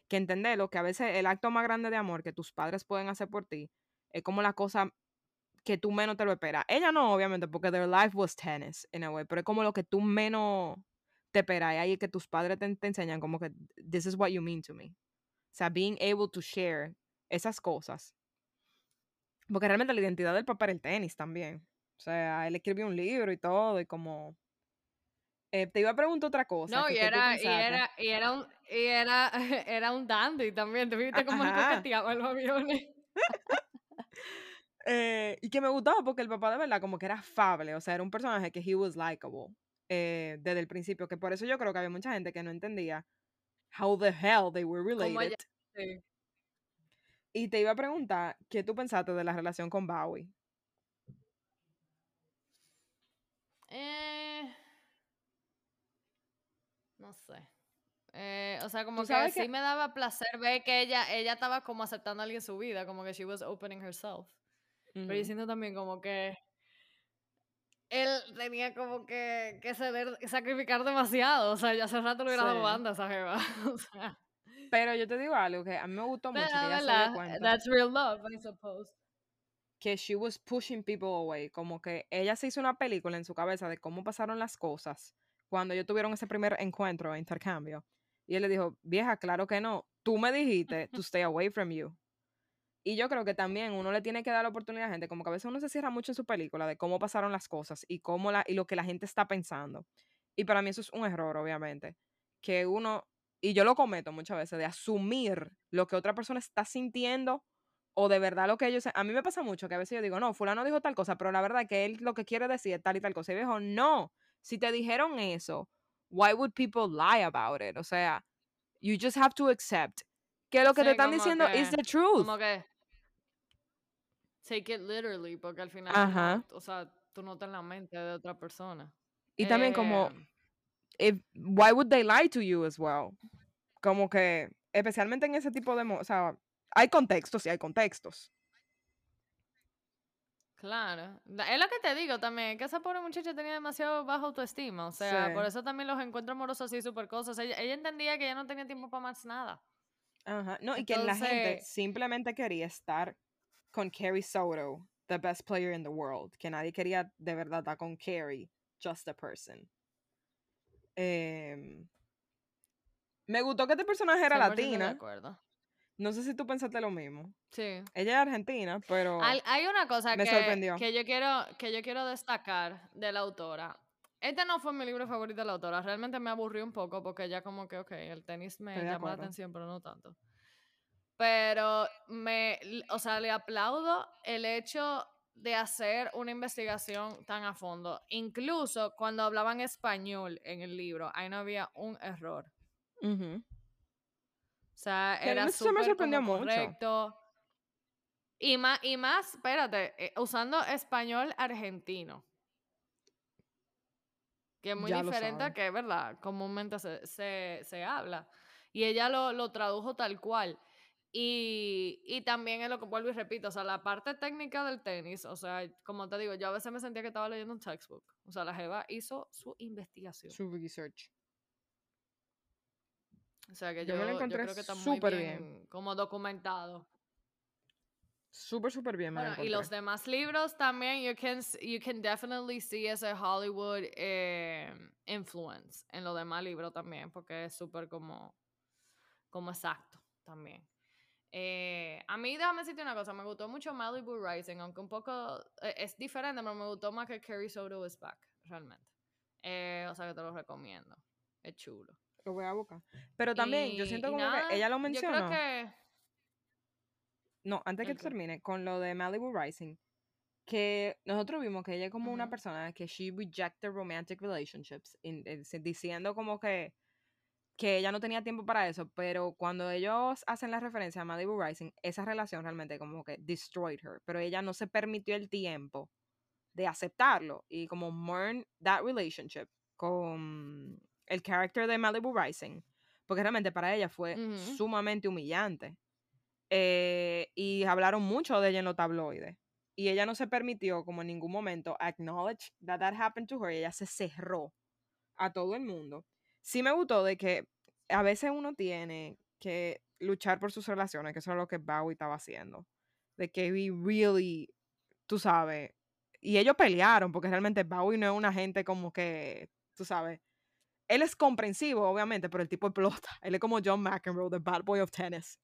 que entenderlo, que a veces el acto más grande de amor que tus padres pueden hacer por ti es como la cosa que tú menos te lo esperas. Ella no, obviamente, porque their life was tennis, in a way, pero es como lo que tú menos te esperas. Y ahí que tus padres te, te enseñan como que, this is what you mean to me. O sea, being able to share esas cosas porque realmente la identidad del papá era el tenis también. O sea, él escribió un libro y todo, y como. Eh, te iba a preguntar otra cosa. No, y, era, y, era, y era un, y era, era un dandy también. Te viste cómo coqueteaba en los aviones. Eh, y que me gustaba porque el papá de verdad como que era afable, o sea, era un personaje que he was likable eh, desde el principio, que por eso yo creo que había mucha gente que no entendía how the hell they were related. Sí. Y te iba a preguntar, ¿qué tú pensaste de la relación con Bowie? Eh, no sé. Eh, o sea, como que sí me daba placer ver que ella, ella estaba como aceptando a alguien en su vida, como que she was opening herself. Pero diciendo también como que él tenía como que, que ceder, sacrificar demasiado. O sea, ya hace rato lo hubiera dado banda esa jeva. o sea. Pero yo te digo algo que a mí me gustó mucho. que ella se dio cuenta. That's real love, I suppose que she was pushing people away, como que ella se hizo una película en su cabeza de cómo pasaron las cosas cuando ellos tuvieron ese primer encuentro, intercambio. Y él le dijo, vieja, claro que no, tú me dijiste to stay away from you. Y yo creo que también uno le tiene que dar la oportunidad a la gente, como que a veces uno se cierra mucho en su película de cómo pasaron las cosas y cómo la, y lo que la gente está pensando. Y para mí eso es un error, obviamente. Que uno, y yo lo cometo muchas veces, de asumir lo que otra persona está sintiendo o de verdad lo que ellos... A mí me pasa mucho que a veces yo digo, no, fulano dijo tal cosa, pero la verdad que él lo que quiere decir es tal y tal cosa. Y viejo, no, si te dijeron eso, why would people lie about it? O sea, you just have to accept que lo que te están diciendo is the truth. Como que take it literally, porque al final, o sea, tú no en la mente de otra persona. Y también como, if, why would they lie to you as well? Como que, especialmente en ese tipo de, o sea, hay contextos y hay contextos. Claro. Es lo que te digo también, que esa pobre muchacha tenía demasiado baja autoestima. O sea, por eso también los encuentros amorosos así súper cosas. Ella, entendía que ya no tenía tiempo para más nada. Ajá. No, y que la gente simplemente quería estar con Carrie Soto, the best player in the world. Que nadie quería de verdad estar con Carrie, just a person. Em, me gustó que este personaje era latina. De acuerdo. No sé si tú pensaste lo mismo. Sí. Ella es argentina, pero. Hay, una cosa que, que, yo quiero, que yo quiero destacar de la autora. Este no fue mi libro favorito de la autora. Realmente me aburrió un poco porque ella, como que, ok, el tenis me llama la atención, pero no tanto. Pero me. O sea, le aplaudo el hecho de hacer una investigación tan a fondo. Incluso cuando hablaban español en el libro, ahí no había un error. O sea, era súper correcto. Y más, y más, espérate, eh, usando español argentino. Que es muy diferente a que, ¿verdad? Comúnmente se, se, habla. Y ella lo, lo tradujo tal cual. Y, y, también es lo que vuelvo y repito, o sea, la parte técnica del tenis, o sea, como te digo, yo a veces me sentía que estaba leyendo un textbook. O sea, la Jeva hizo su investigación. Su research. O sea que yo, me lo encontré creo que está súper bien, como documentado. Súper, súper bien. bueno, y los demás libros también, you can, you can definitely see ese Hollywood eh, influence en los demás libros también, porque es súper como, como exacto también. Eh, a mí, déjame decirte una cosa, me gustó mucho Malibu Rising, aunque un poco eh, es diferente, pero me gustó más que Carrie Soto is Back, realmente. o sea que te lo recomiendo. Es chulo lo voy a buscar. Pero también, yo siento como que ella lo mencionó. Yo creo que... No, antes que termine, con lo de Malibu Rising, que nosotros vimos que ella es como una persona que she rejected romantic relationships, diciendo como que, que ella no tenía tiempo para eso, pero cuando ellos hacen la referencia a Malibu Rising, esa relación realmente como que destroyed her, pero ella no se permitió el tiempo de aceptarlo y como mourn that relationship con el character de Malibu Rising, porque realmente para ella fue sumamente humillante. Eh, y hablaron mucho de ella en los tabloides. Y ella no se permitió, como en ningún momento, acknowledge that that happened to her. ella se cerró a todo el mundo. Sí me gustó de que a veces uno tiene que luchar por sus relaciones, que eso es lo que Bowie estaba haciendo. De que we really, tú sabes, y ellos pelearon, porque realmente Bowie no es una gente como que, tú sabes, él es comprensivo, obviamente, pero el tipo explota. Él es como John McEnroe, the bad boy of tennis.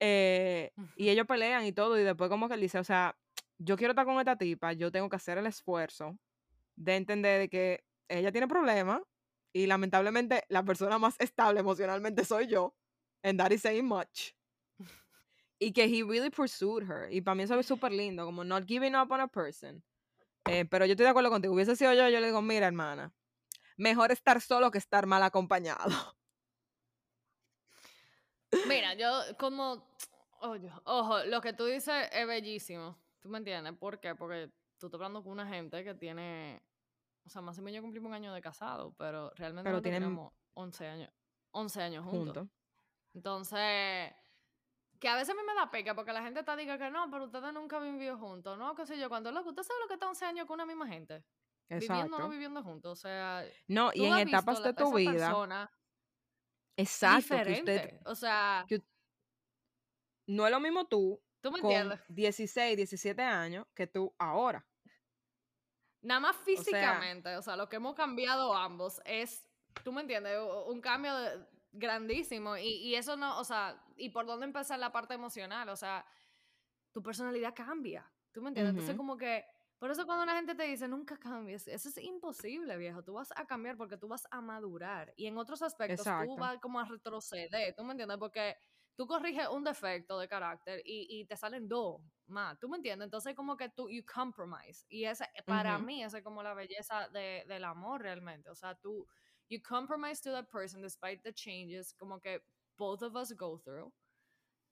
Eh, y ellos pelean y todo, y después como que él dice, o sea, yo quiero estar con esta tipa, yo tengo que hacer el esfuerzo de entender de que ella tiene problemas y lamentablemente la persona más estable emocionalmente soy yo, and that is saying much. y que he really pursued her. Y para mí eso es súper lindo, como not giving up on a person. Eh, pero yo estoy de acuerdo contigo. Hubiese sido yo, yo le digo, mira, hermana, mejor estar solo que estar mal acompañado. Mira, yo como, ojo, lo que tú dices es bellísimo. ¿Tú me entiendes? ¿Por qué? Porque tú estás hablando con una gente que tiene, o sea, más o menos yo cumplimos un año de casado, pero realmente Pero tienen- tenemos 11 años, 11 años juntos. Entonces, que a veces a mí me da peca porque la gente te diga que no, pero ustedes nunca han vivido juntos, ¿no? Qué sé yo, cuando loco, usted sabe lo que está 11 años con una misma gente, viviendo o no Exacto. viviendo juntos, o sea, No, y en etapas de tu vida. Exacto, que usted o sea, no es lo mismo tú ¿tú me con entiendes? 16, 17 años que tú ahora. Nada más físicamente, o sea, lo que hemos cambiado ambos es, tú me entiendes, un cambio de- grandísimo y, y eso no, o sea, y por dónde empezar la parte emocional, o sea, tu personalidad cambia, tú me entiendes, entonces Ujú. como que, por eso cuando la gente te dice, nunca cambies, eso es imposible, viejo, tú vas a cambiar porque tú vas a madurar y en otros aspectos Exacto. tú vas como a retroceder, tú me entiendes, porque tú corriges un defecto de carácter y, y te salen dos más, ¿tú me entiendes? Entonces como que tú, you compromise. Y ese, para Ujú. mí, esa es como la belleza de, del amor realmente. O sea, tú, you compromise to that person despite the changes, como que both of us go through.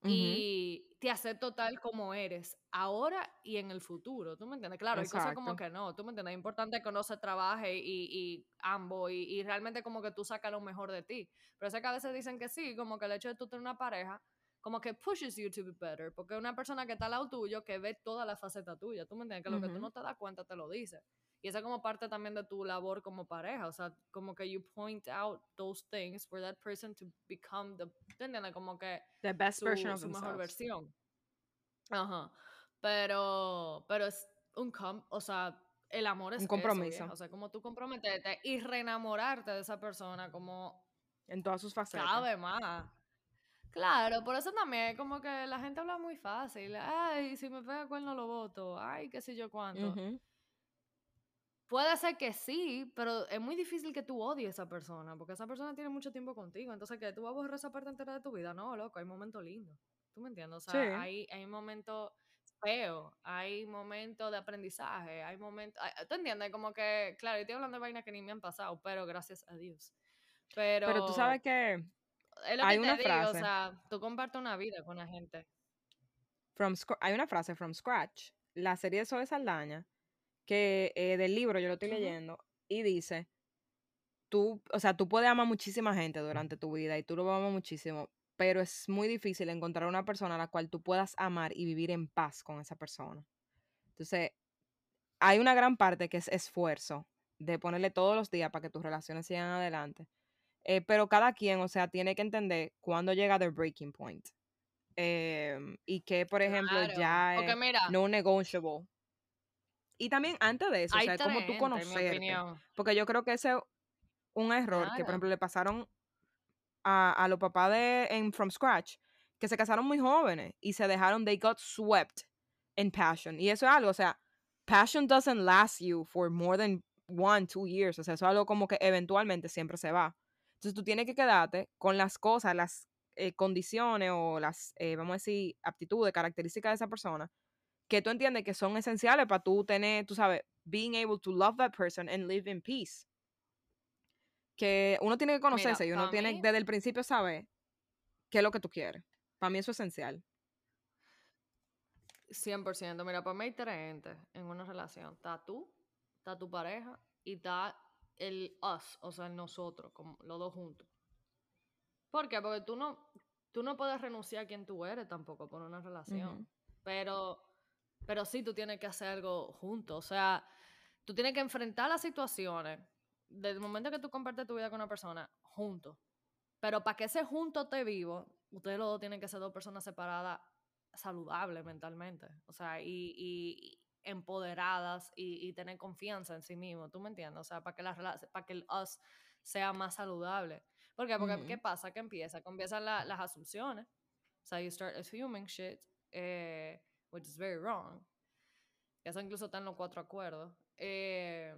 Y te acepto tal como eres, ahora y en el futuro, ¿tú me entiendes? Claro, hay cosas como que no, ¿tú me entiendes? Es importante que uno se trabaje y, y ambos, y, y realmente como que tú sacas lo mejor de ti. Pero sé que a veces dicen que sí, como que el hecho de tú tener una pareja, como que pushes you to be better, porque una persona que está al lado tuyo, que ve toda la faceta tuya, ¿tú me entiendes? Que lo que tú no te das cuenta te lo dice. Y esa es como parte también de tu labor como pareja, o sea, como que you point out those things for that person to become the, ¿tú entiendes? Como que The best su, version of su mejor versión. Ajá. Pero, pero es un com, o sea, el amor es Un compromiso. o sea, como tú comprometerte y reenamorarte de esa persona como En todas sus facetas. vez más. Claro, por eso también como que la gente habla muy fácil. Ay, si me pega cuerno lo voto. Ay, qué sé yo cuánto. Ujú. Puede ser que sí, pero es muy difícil que tú odies a esa persona, porque esa persona tiene mucho tiempo contigo. Entonces, que tú vas a borrar esa parte entera de tu vida. No, loco, hay momentos lindos. ¿Tú me entiendes? O sea, Sí. hay, hay momentos feos, hay momentos de aprendizaje, hay momentos... ¿Tú entiendes? Como que, claro, yo estoy hablando de vainas que ni me han pasado, pero gracias a Dios. Pero, Pero tú sabes que es lo hay que una te digo, o sea, tú compartes una vida con la gente. from hay una frase from scratch, la serie de Zoe Saldaña, que eh, del libro yo lo estoy leyendo y dice, tú, o sea, tú puedes amar muchísima gente durante tu vida y tú lo amas muchísimo, pero es muy difícil encontrar una persona a la cual tú puedas amar y vivir en paz con esa persona. Entonces, hay una gran parte que es esfuerzo de ponerle todos los días para que tus relaciones sigan adelante. Eh, pero cada quien, o sea, tiene que entender cuándo llega the breaking point. Em, y que, por ejemplo, Claro, ya es mira, no negotiable. Y también antes de eso, o sea, es como tú conocerte. Porque yo creo que ese es un error que, por ejemplo, le pasaron a, a los papás de en From Scratch, que se casaron muy jóvenes y se dejaron, they got swept in passion. Y eso es algo, o sea, passion doesn't last you for more than one, two years. O sea, eso es algo como que eventualmente siempre se va. Entonces tú tienes que quedarte con las cosas, las eh, condiciones o las, eh, vamos a decir, aptitudes, características de esa persona, que tú entiendes que son esenciales para tú tener, tú sabes, being able to love that person and live in peace. Que uno tiene que Mira, conocerse y uno tiene mí, desde el principio saber qué es lo que tú quieres. Para mí eso es esencial. 100%. Mira, para mí hay tres entes en una relación. Está tú, está tu pareja y está el us, o sea, el nosotros, como los dos juntos. ¿Por qué? Porque tú no, tú no puedes renunciar a quien tú eres tampoco por una relación. Pero, pero sí tú tienes que hacer algo juntos. O sea, tú tienes que enfrentar las situaciones desde el momento que tú compartes tu vida con una persona juntos. Pero para que ese junto te vivo, ustedes los dos tienen que ser dos personas separadas, saludables mentalmente. O sea, y, y- empoderadas y, y tener confianza en sí mismo. ¿Tú me entiendes? O sea, para que, la, rela- para que el us sea más saludable. ¿Por qué? Porque. ¿qué pasa? Que empieza? Empiezan la- las asunciones. O sea, you start assuming shit, eh, which is very wrong. Eso incluso está en los cuatro acuerdos. Eh,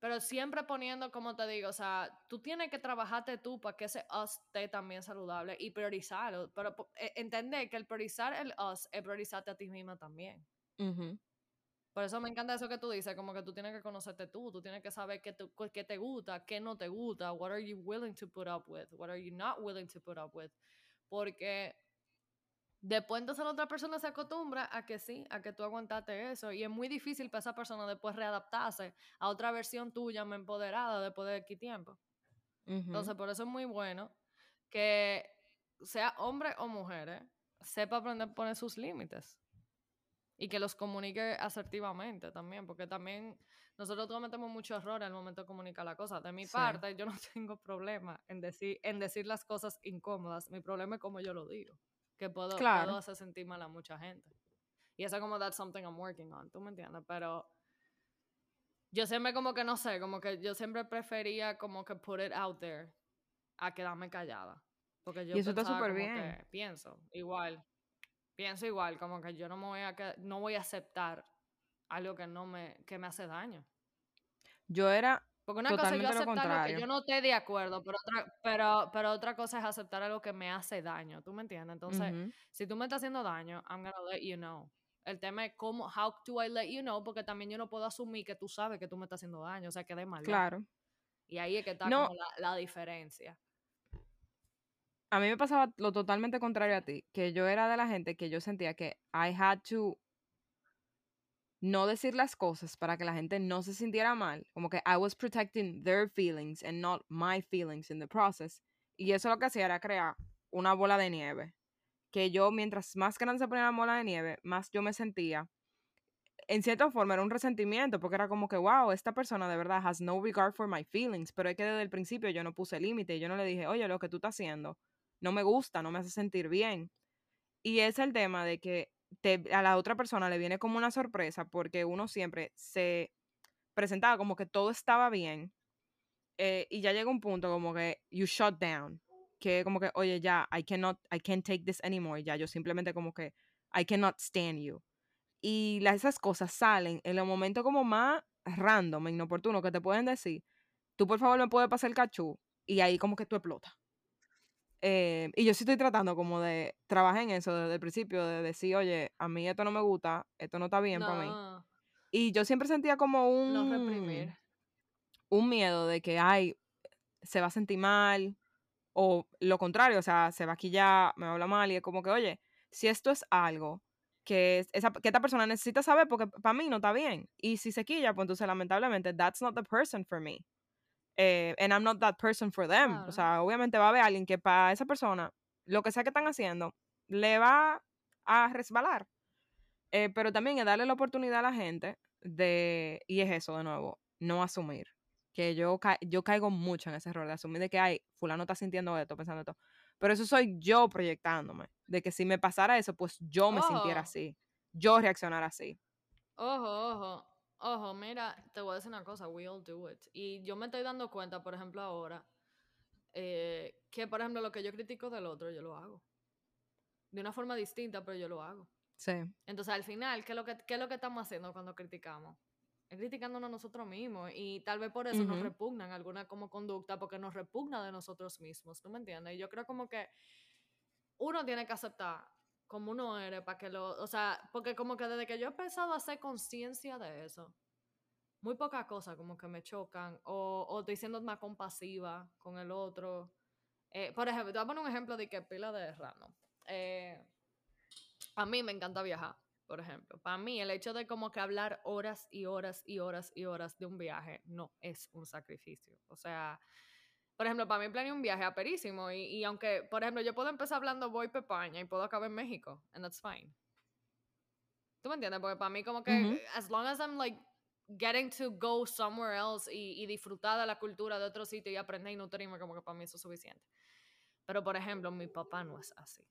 Pero siempre poniendo, como te digo, o sea, tú tienes que trabajarte tú para que ese us esté también saludable y priorizarlo. Pero e, entender que el priorizar el us es priorizarte a ti misma también. Por eso me encanta eso que tú dices, como que tú tienes que conocerte tú, tú tienes que saber qué, qué te gusta, qué no te gusta, what are you willing to put up with, what are you not willing to put up with. Porque Después entonces la otra persona se acostumbra a que sí, a que tú aguantaste eso. Y es muy difícil para esa persona después readaptarse a otra versión tuya más empoderada después de X tiempo. Entonces por eso es muy bueno que sea hombre o mujer, ¿eh? sepa aprender a poner sus límites. Y que los comunique asertivamente también, porque también nosotros cometemos muchos errores al momento de comunicar la cosa. De mi parte, yo no tengo problema en decir, en decir las cosas incómodas. Mi problema es cómo yo lo digo que puedo, puedo hacer sentir mal a mucha gente. Y eso como that's something I'm working on, ¿tú me entiendes? Pero yo siempre como que no sé, como que yo siempre prefería como que put it out there a quedarme callada. Porque yo y eso está súper bien. pienso igual, pienso igual, como que yo no me voy a, no voy a aceptar algo que no me, que me hace daño. Yo era porque una cosa es yo aceptar lo que yo no esté de acuerdo, pero otra, pero, pero otra cosa es aceptar algo que me hace daño, ¿tú me entiendes? Entonces, si tú me estás haciendo daño, I'm gonna let you know. El tema es cómo, how do I let you know, porque también yo no puedo asumir que tú sabes que tú me estás haciendo daño, o sea, que de mal. Claro. Y ahí es que está como la, la diferencia. A mí me pasaba lo totalmente contrario a ti, que yo era de la gente que yo sentía que I had to no decir las cosas para que la gente no se sintiera mal, como que I was protecting their feelings and not my feelings in the process. Y eso lo que hacía era crear una bola de nieve. Que yo, mientras más grande se ponía la bola de nieve, más yo me sentía. En cierta forma era un resentimiento, porque era como que, wow, esta persona de verdad has no regard for my feelings. Pero es que desde el principio yo no puse límite. Yo no le dije, oye, lo que tú estás haciendo no me gusta, no me hace sentir bien. Y es el tema de que a la otra persona le viene como una sorpresa porque uno siempre se presentaba como que todo estaba bien eh, y ya llega un punto como que you shut down, que como que, oye, ya, I cannot, I can't take this anymore, ya, yo simplemente como que, I cannot stand you. Y esas cosas salen en los momentos como más random, inoportuno, que te pueden decir, tú por favor me puedes pasar el cachú, y ahí como que tú explotas. Eh, y yo sí estoy tratando como de trabajar en eso desde el principio, de decir, oye, a mí esto no me gusta, esto no está bien para mí. Y yo siempre sentía como un... No reprimir. Un miedo de que, ay, se va a sentir mal, o lo contrario, o sea, se va a quillar, me habla mal, y es como que, oye, si esto es algo que, esa, que esta persona necesita saber porque para mí no está bien, y si se quilla, pues entonces lamentablemente, that's not the person for me eh, and I'm not that person for them. O sea, obviamente va a haber alguien que para esa persona, lo que sea que están haciendo, le va a resbalar. Eh, pero también es darle la oportunidad a la gente de, y es eso de nuevo, no asumir. Que yo, yo caigo mucho en ese error de asumir de que, ay, fulano está sintiendo esto, pensando esto. Pero eso soy yo proyectándome. De que si me pasara eso, pues yo me sintiera así. Yo reaccionara así. Ojo, ojo. Ojo, mira, te voy a decir una cosa, we all do it. Y yo me estoy dando cuenta, por ejemplo, ahora, eh, que, por ejemplo, lo que yo critico del otro, yo lo hago. De una forma distinta, pero yo lo hago. Sí. Entonces, al final, ¿qué es lo que, qué es lo que estamos haciendo cuando criticamos? Es criticándonos a nosotros mismos. Y tal vez por eso nos repugnan alguna como conducta, porque nos repugna de nosotros mismos. ¿Tú me entiendes? Y yo creo como que uno tiene que aceptar como uno eres para que lo, o sea, porque como que desde que yo he empezado a hacer conciencia de eso, muy pocas cosas como que me chocan o, o estoy siendo más compasiva con el otro. Eh, por ejemplo, te voy a poner un ejemplo de que pila de random. Eh, a mí me encanta viajar, por ejemplo. Para mí el hecho de como que hablar horas y horas y horas y horas de un viaje no es un sacrificio. O sea, por ejemplo, para mí planeé un viaje aperísimo y, y aunque, por ejemplo, yo puedo empezar hablando voy a España y puedo acabar en México, and that's fine. ¿Tú me entiendes? Porque para mí como que, as long as I'm like getting to go somewhere else y, y, disfrutar de la cultura de otro sitio y aprender y nutrirme, como que para mí eso es suficiente. Pero, por ejemplo, mi papá no es así.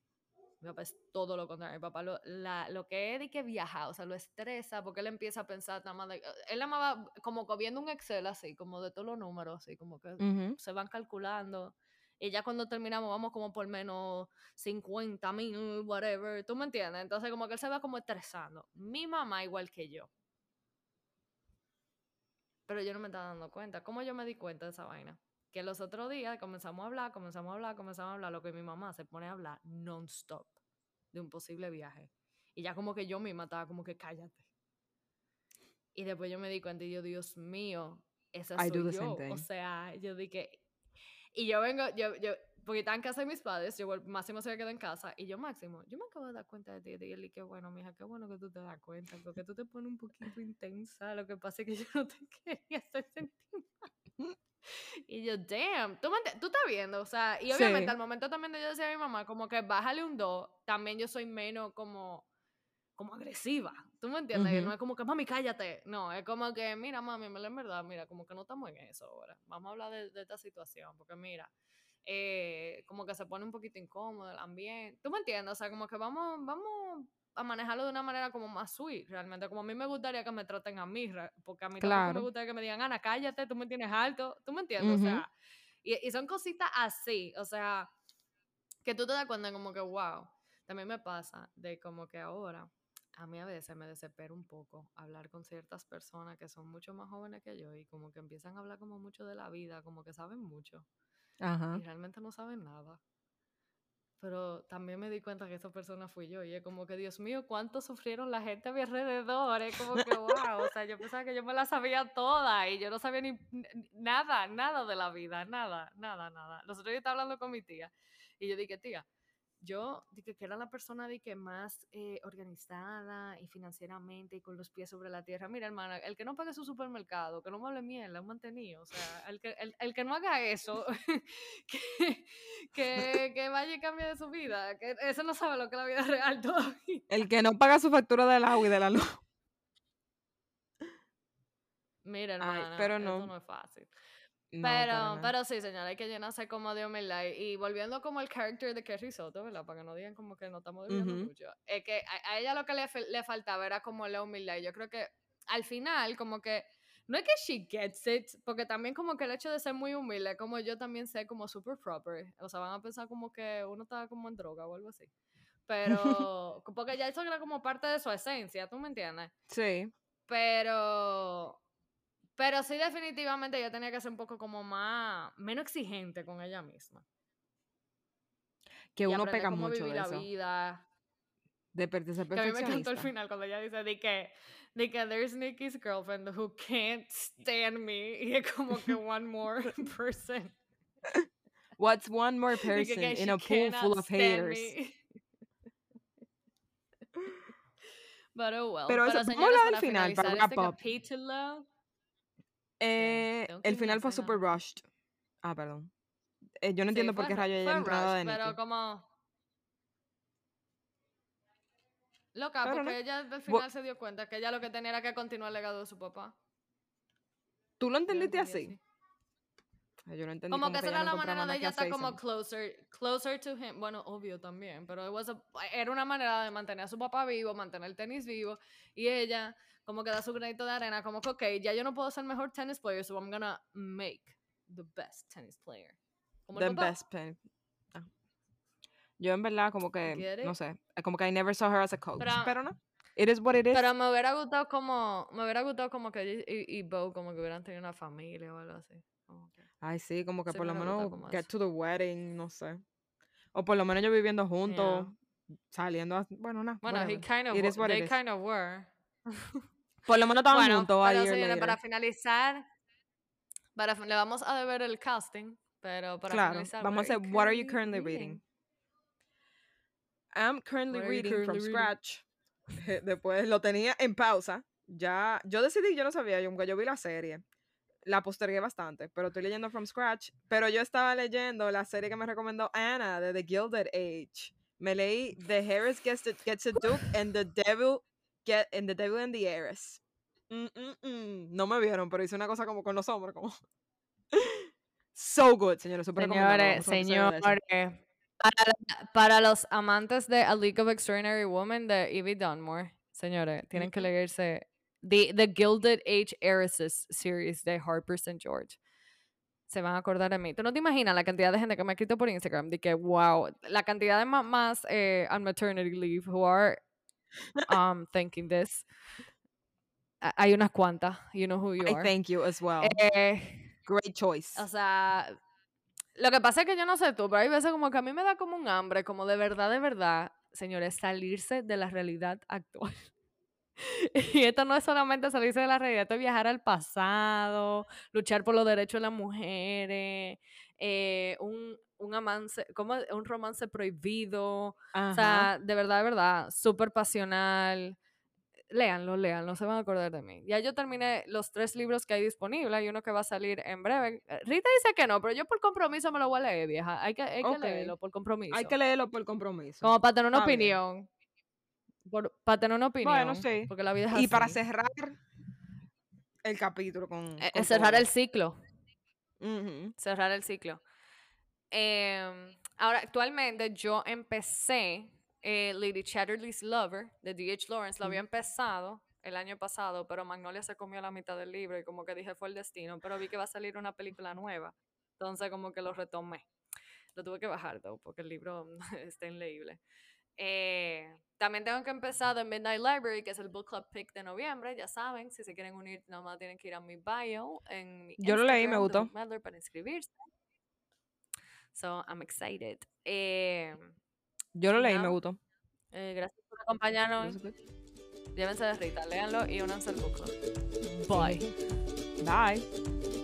Mi papá es todo lo contrario. Mi papá lo, la, lo que es de que viaja, o sea, lo estresa porque él empieza a pensar nada más de, Él va como viendo un Excel así, como de todos los números, así, como que se van calculando. Y ya cuando terminamos vamos como por menos 50 mil, whatever. ¿Tú me entiendes? Entonces como que él se va como estresando. Mi mamá igual que yo. Pero yo no me estaba dando cuenta. ¿Cómo yo me di cuenta de esa vaina? Que los otros días comenzamos a hablar, comenzamos a hablar, comenzamos a hablar, lo que mi mamá se pone a hablar non-stop de un posible viaje. Y ya como que yo misma estaba como que cállate. Y después yo me di cuenta y yo, Dios mío, esa soy yo. O sea, yo dije, y yo vengo, yo, yo, porque estaba en casa de mis padres, yo Máximo se quedado en casa, y yo, Máximo, yo me acabo de dar cuenta de ti, y él, y qué bueno, mija, qué bueno que tú te das cuenta, porque tú te pones un poquito intensa, lo que pasa es que yo no te quería hacer sentir mal. Y yo, damn, ¿tú, tú estás viendo, o sea, y obviamente al momento también de yo decía a mi mamá, como que bájale un do, también yo soy menos como como agresiva. ¿Tú me entiendes? No es como que, mami, cállate. No, es como que, mira, mami, en verdad, mira, como que no estamos en eso ahora. Vamos a hablar de, esta situación, porque mira, eh, como que se pone un poquito incómodo el ambiente. ¿Tú me entiendes? O sea, como que vamos, vamos a manejarlo de una manera como más sweet, realmente. Como a mí me gustaría que me traten a mí, porque a mí claro. me gustaría que me digan, Ana, cállate, tú me tienes alto. ¿Tú me entiendes? O sea, y, y son cositas así, o sea, que tú te das cuenta como que, wow. También me pasa de como que ahora a mí a veces me desespera un poco hablar con ciertas personas que son mucho más jóvenes que yo y como que empiezan a hablar como mucho de la vida, como que saben mucho. Y realmente no saben nada. Pero también me di cuenta que esa persona fui yo y es como que, Dios mío, cuánto sufrieron la gente a mi alrededor. Es como que, wow, o sea, yo pensaba que yo me la sabía toda y yo no sabía ni nada, nada de la vida, nada, nada, nada. Los otros días estaba hablando con mi tía y yo dije, tía, yo dije que era la persona de que más eh, organizada y financieramente y con los pies sobre la tierra. Mira, hermana, el que no pague su supermercado, que no me hable mierda, un mantenido. O sea, el que, el, que no haga eso, que, que, vaya y cambie de su vida, que eso no sabe lo que es la vida real todavía. El que no paga su factura del agua y de la luz. Mira, hermana, pero no. eso no es fácil pero, pero sí, señora, hay que llenarse como de humildad. Y volviendo como el character de Kerry Soto, ¿verdad? Para que no digan como que no estamos viendo mucho. Es que a, ella lo que le, le, faltaba era como la humildad. Y yo creo que al final, como que, no es que she gets it, porque también como que el hecho de ser muy humilde, como yo también sé como super proper. O sea, van a pensar como que uno está como en droga o algo así. Pero, porque ya eso era como parte de su esencia, ¿tú me entiendes? Sí. Pero pero sí, definitivamente ella tenía que ser un poco como más, menos exigente con ella misma. Que uno pega mucho de la eso. vida. De pertenecer Que a mí me encantó el final cuando ella dice de que, de que there's Nikki's girlfriend who can't stand me. Y es como que one more person. What's one more person in a pool full of haters? But oh well. Pero, eso, ¿cómo al final para wrap up? Eh, el final fue super rushed. Ah, perdón. Eh, yo no entiendo por qué rayo ella entrada de Pero como... Loca, porque ella al final se dio cuenta que ella lo que tenía era que continuar el legado de su papá. ¿Tú lo entendiste así? Yo no entendí como, que esa era la manera de ella estar como closer, closer to him. Bueno, obvio también, pero era una manera de mantener a su papá vivo, mantener el tenis vivo. Y ella como que da su granito de arena, como que, ok, ya yo no puedo ser mejor tennis player, so I'm gonna make the best tennis player. Como the best pen. Ah. Yo en verdad como que, no sé, como que I never saw her as a coach, pero, no. It is what it is. Pero me hubiera gustado como, me hubiera gustado como que y, y Bo como que hubieran tenido una familia o algo así. Ay, sí, como que por lo menos get to the wedding, no sé. O por lo menos ellos viviendo juntos, saliendo, bueno, no. Bueno, he kind of, they kind of were. Por lo menos estaban juntos. para finalizar, para, le vamos a deber el casting, pero para claro, finalizar. Vamos a hacer, what are you currently reading? I'm currently reading from scratch. Después lo tenía en pausa. Ya, yo decidí, yo no sabía, yo, yo vi la serie. La postergué bastante, pero estoy leyendo from scratch. Pero yo estaba leyendo la serie que me recomendó Anna de The Gilded Age. Me leí The Harris Gets, Gets a Duke and The Devil Get in the Devil and the Heiress. Mm, mm, mm. No me vieron, pero hice una cosa como con los hombres, como. so good, señores. Super señores, señores. Para, para, los amantes de A League of Extraordinary Women de Evie Dunmore, señores, tienen que leerse The, the Gilded Age Heiresses series de Harper St. George. Se van a acordar de mí. Tú no te imaginas la cantidad de gente que me ha escrito por Instagram de que, wow, la cantidad de mamás eh, on maternity leave who are um, thinking this. hay unas cuantas. You know who you I are. thank you as well. Eh, Great choice. o sea, lo que pasa es que yo no sé tú, pero hay veces como que a mí me da como un hambre, como de verdad, de verdad, señores, salirse de la realidad actual. Y esto no es solamente salirse de la realidad, esto es viajar al pasado, luchar por los derechos de las mujeres, eh, un, un, amance, un romance prohibido. Ajá. O sea, de verdad, de verdad, súper pasional. Léanlo, léanlo, se van a acordar de mí. Ya yo terminé los tres libros que hay disponibles, hay uno que va a salir en breve. Rita dice que no, pero yo por compromiso me lo voy a leer, vieja. Hay que, hay que leerlo por compromiso. Hay que leerlo por compromiso. Como para tener una Está bien. Por- para tener una opinión. Bueno, sí. Porque la vida es y para cerrar el capítulo con. Eh, con cerrar el ciclo. Cerrar el ciclo. Em, ahora, actualmente yo empecé eh, Lady Chatterley's Lover de D.H. Lawrence. Lo había empezado el año pasado, pero Magnolia se comió la mitad del libro y como que dije fue el destino, pero vi que va a salir una película nueva. Entonces como que lo retomé. Lo tuve que bajar, though, porque el libro está inleíble. Eh, también tengo que empezar The Midnight Library, que es el book club pick de noviembre. Ya saben, si se quieren unir, nomás tienen que ir a mi bio en mi Yo lo leí, me gustó. Para inscribirse. So, I'm excited. Eh, Yo lo leí, me gustó. eh, gracias por acompañarnos. Llévense de Rita, léanlo y únanse al book club. Bye. Bye.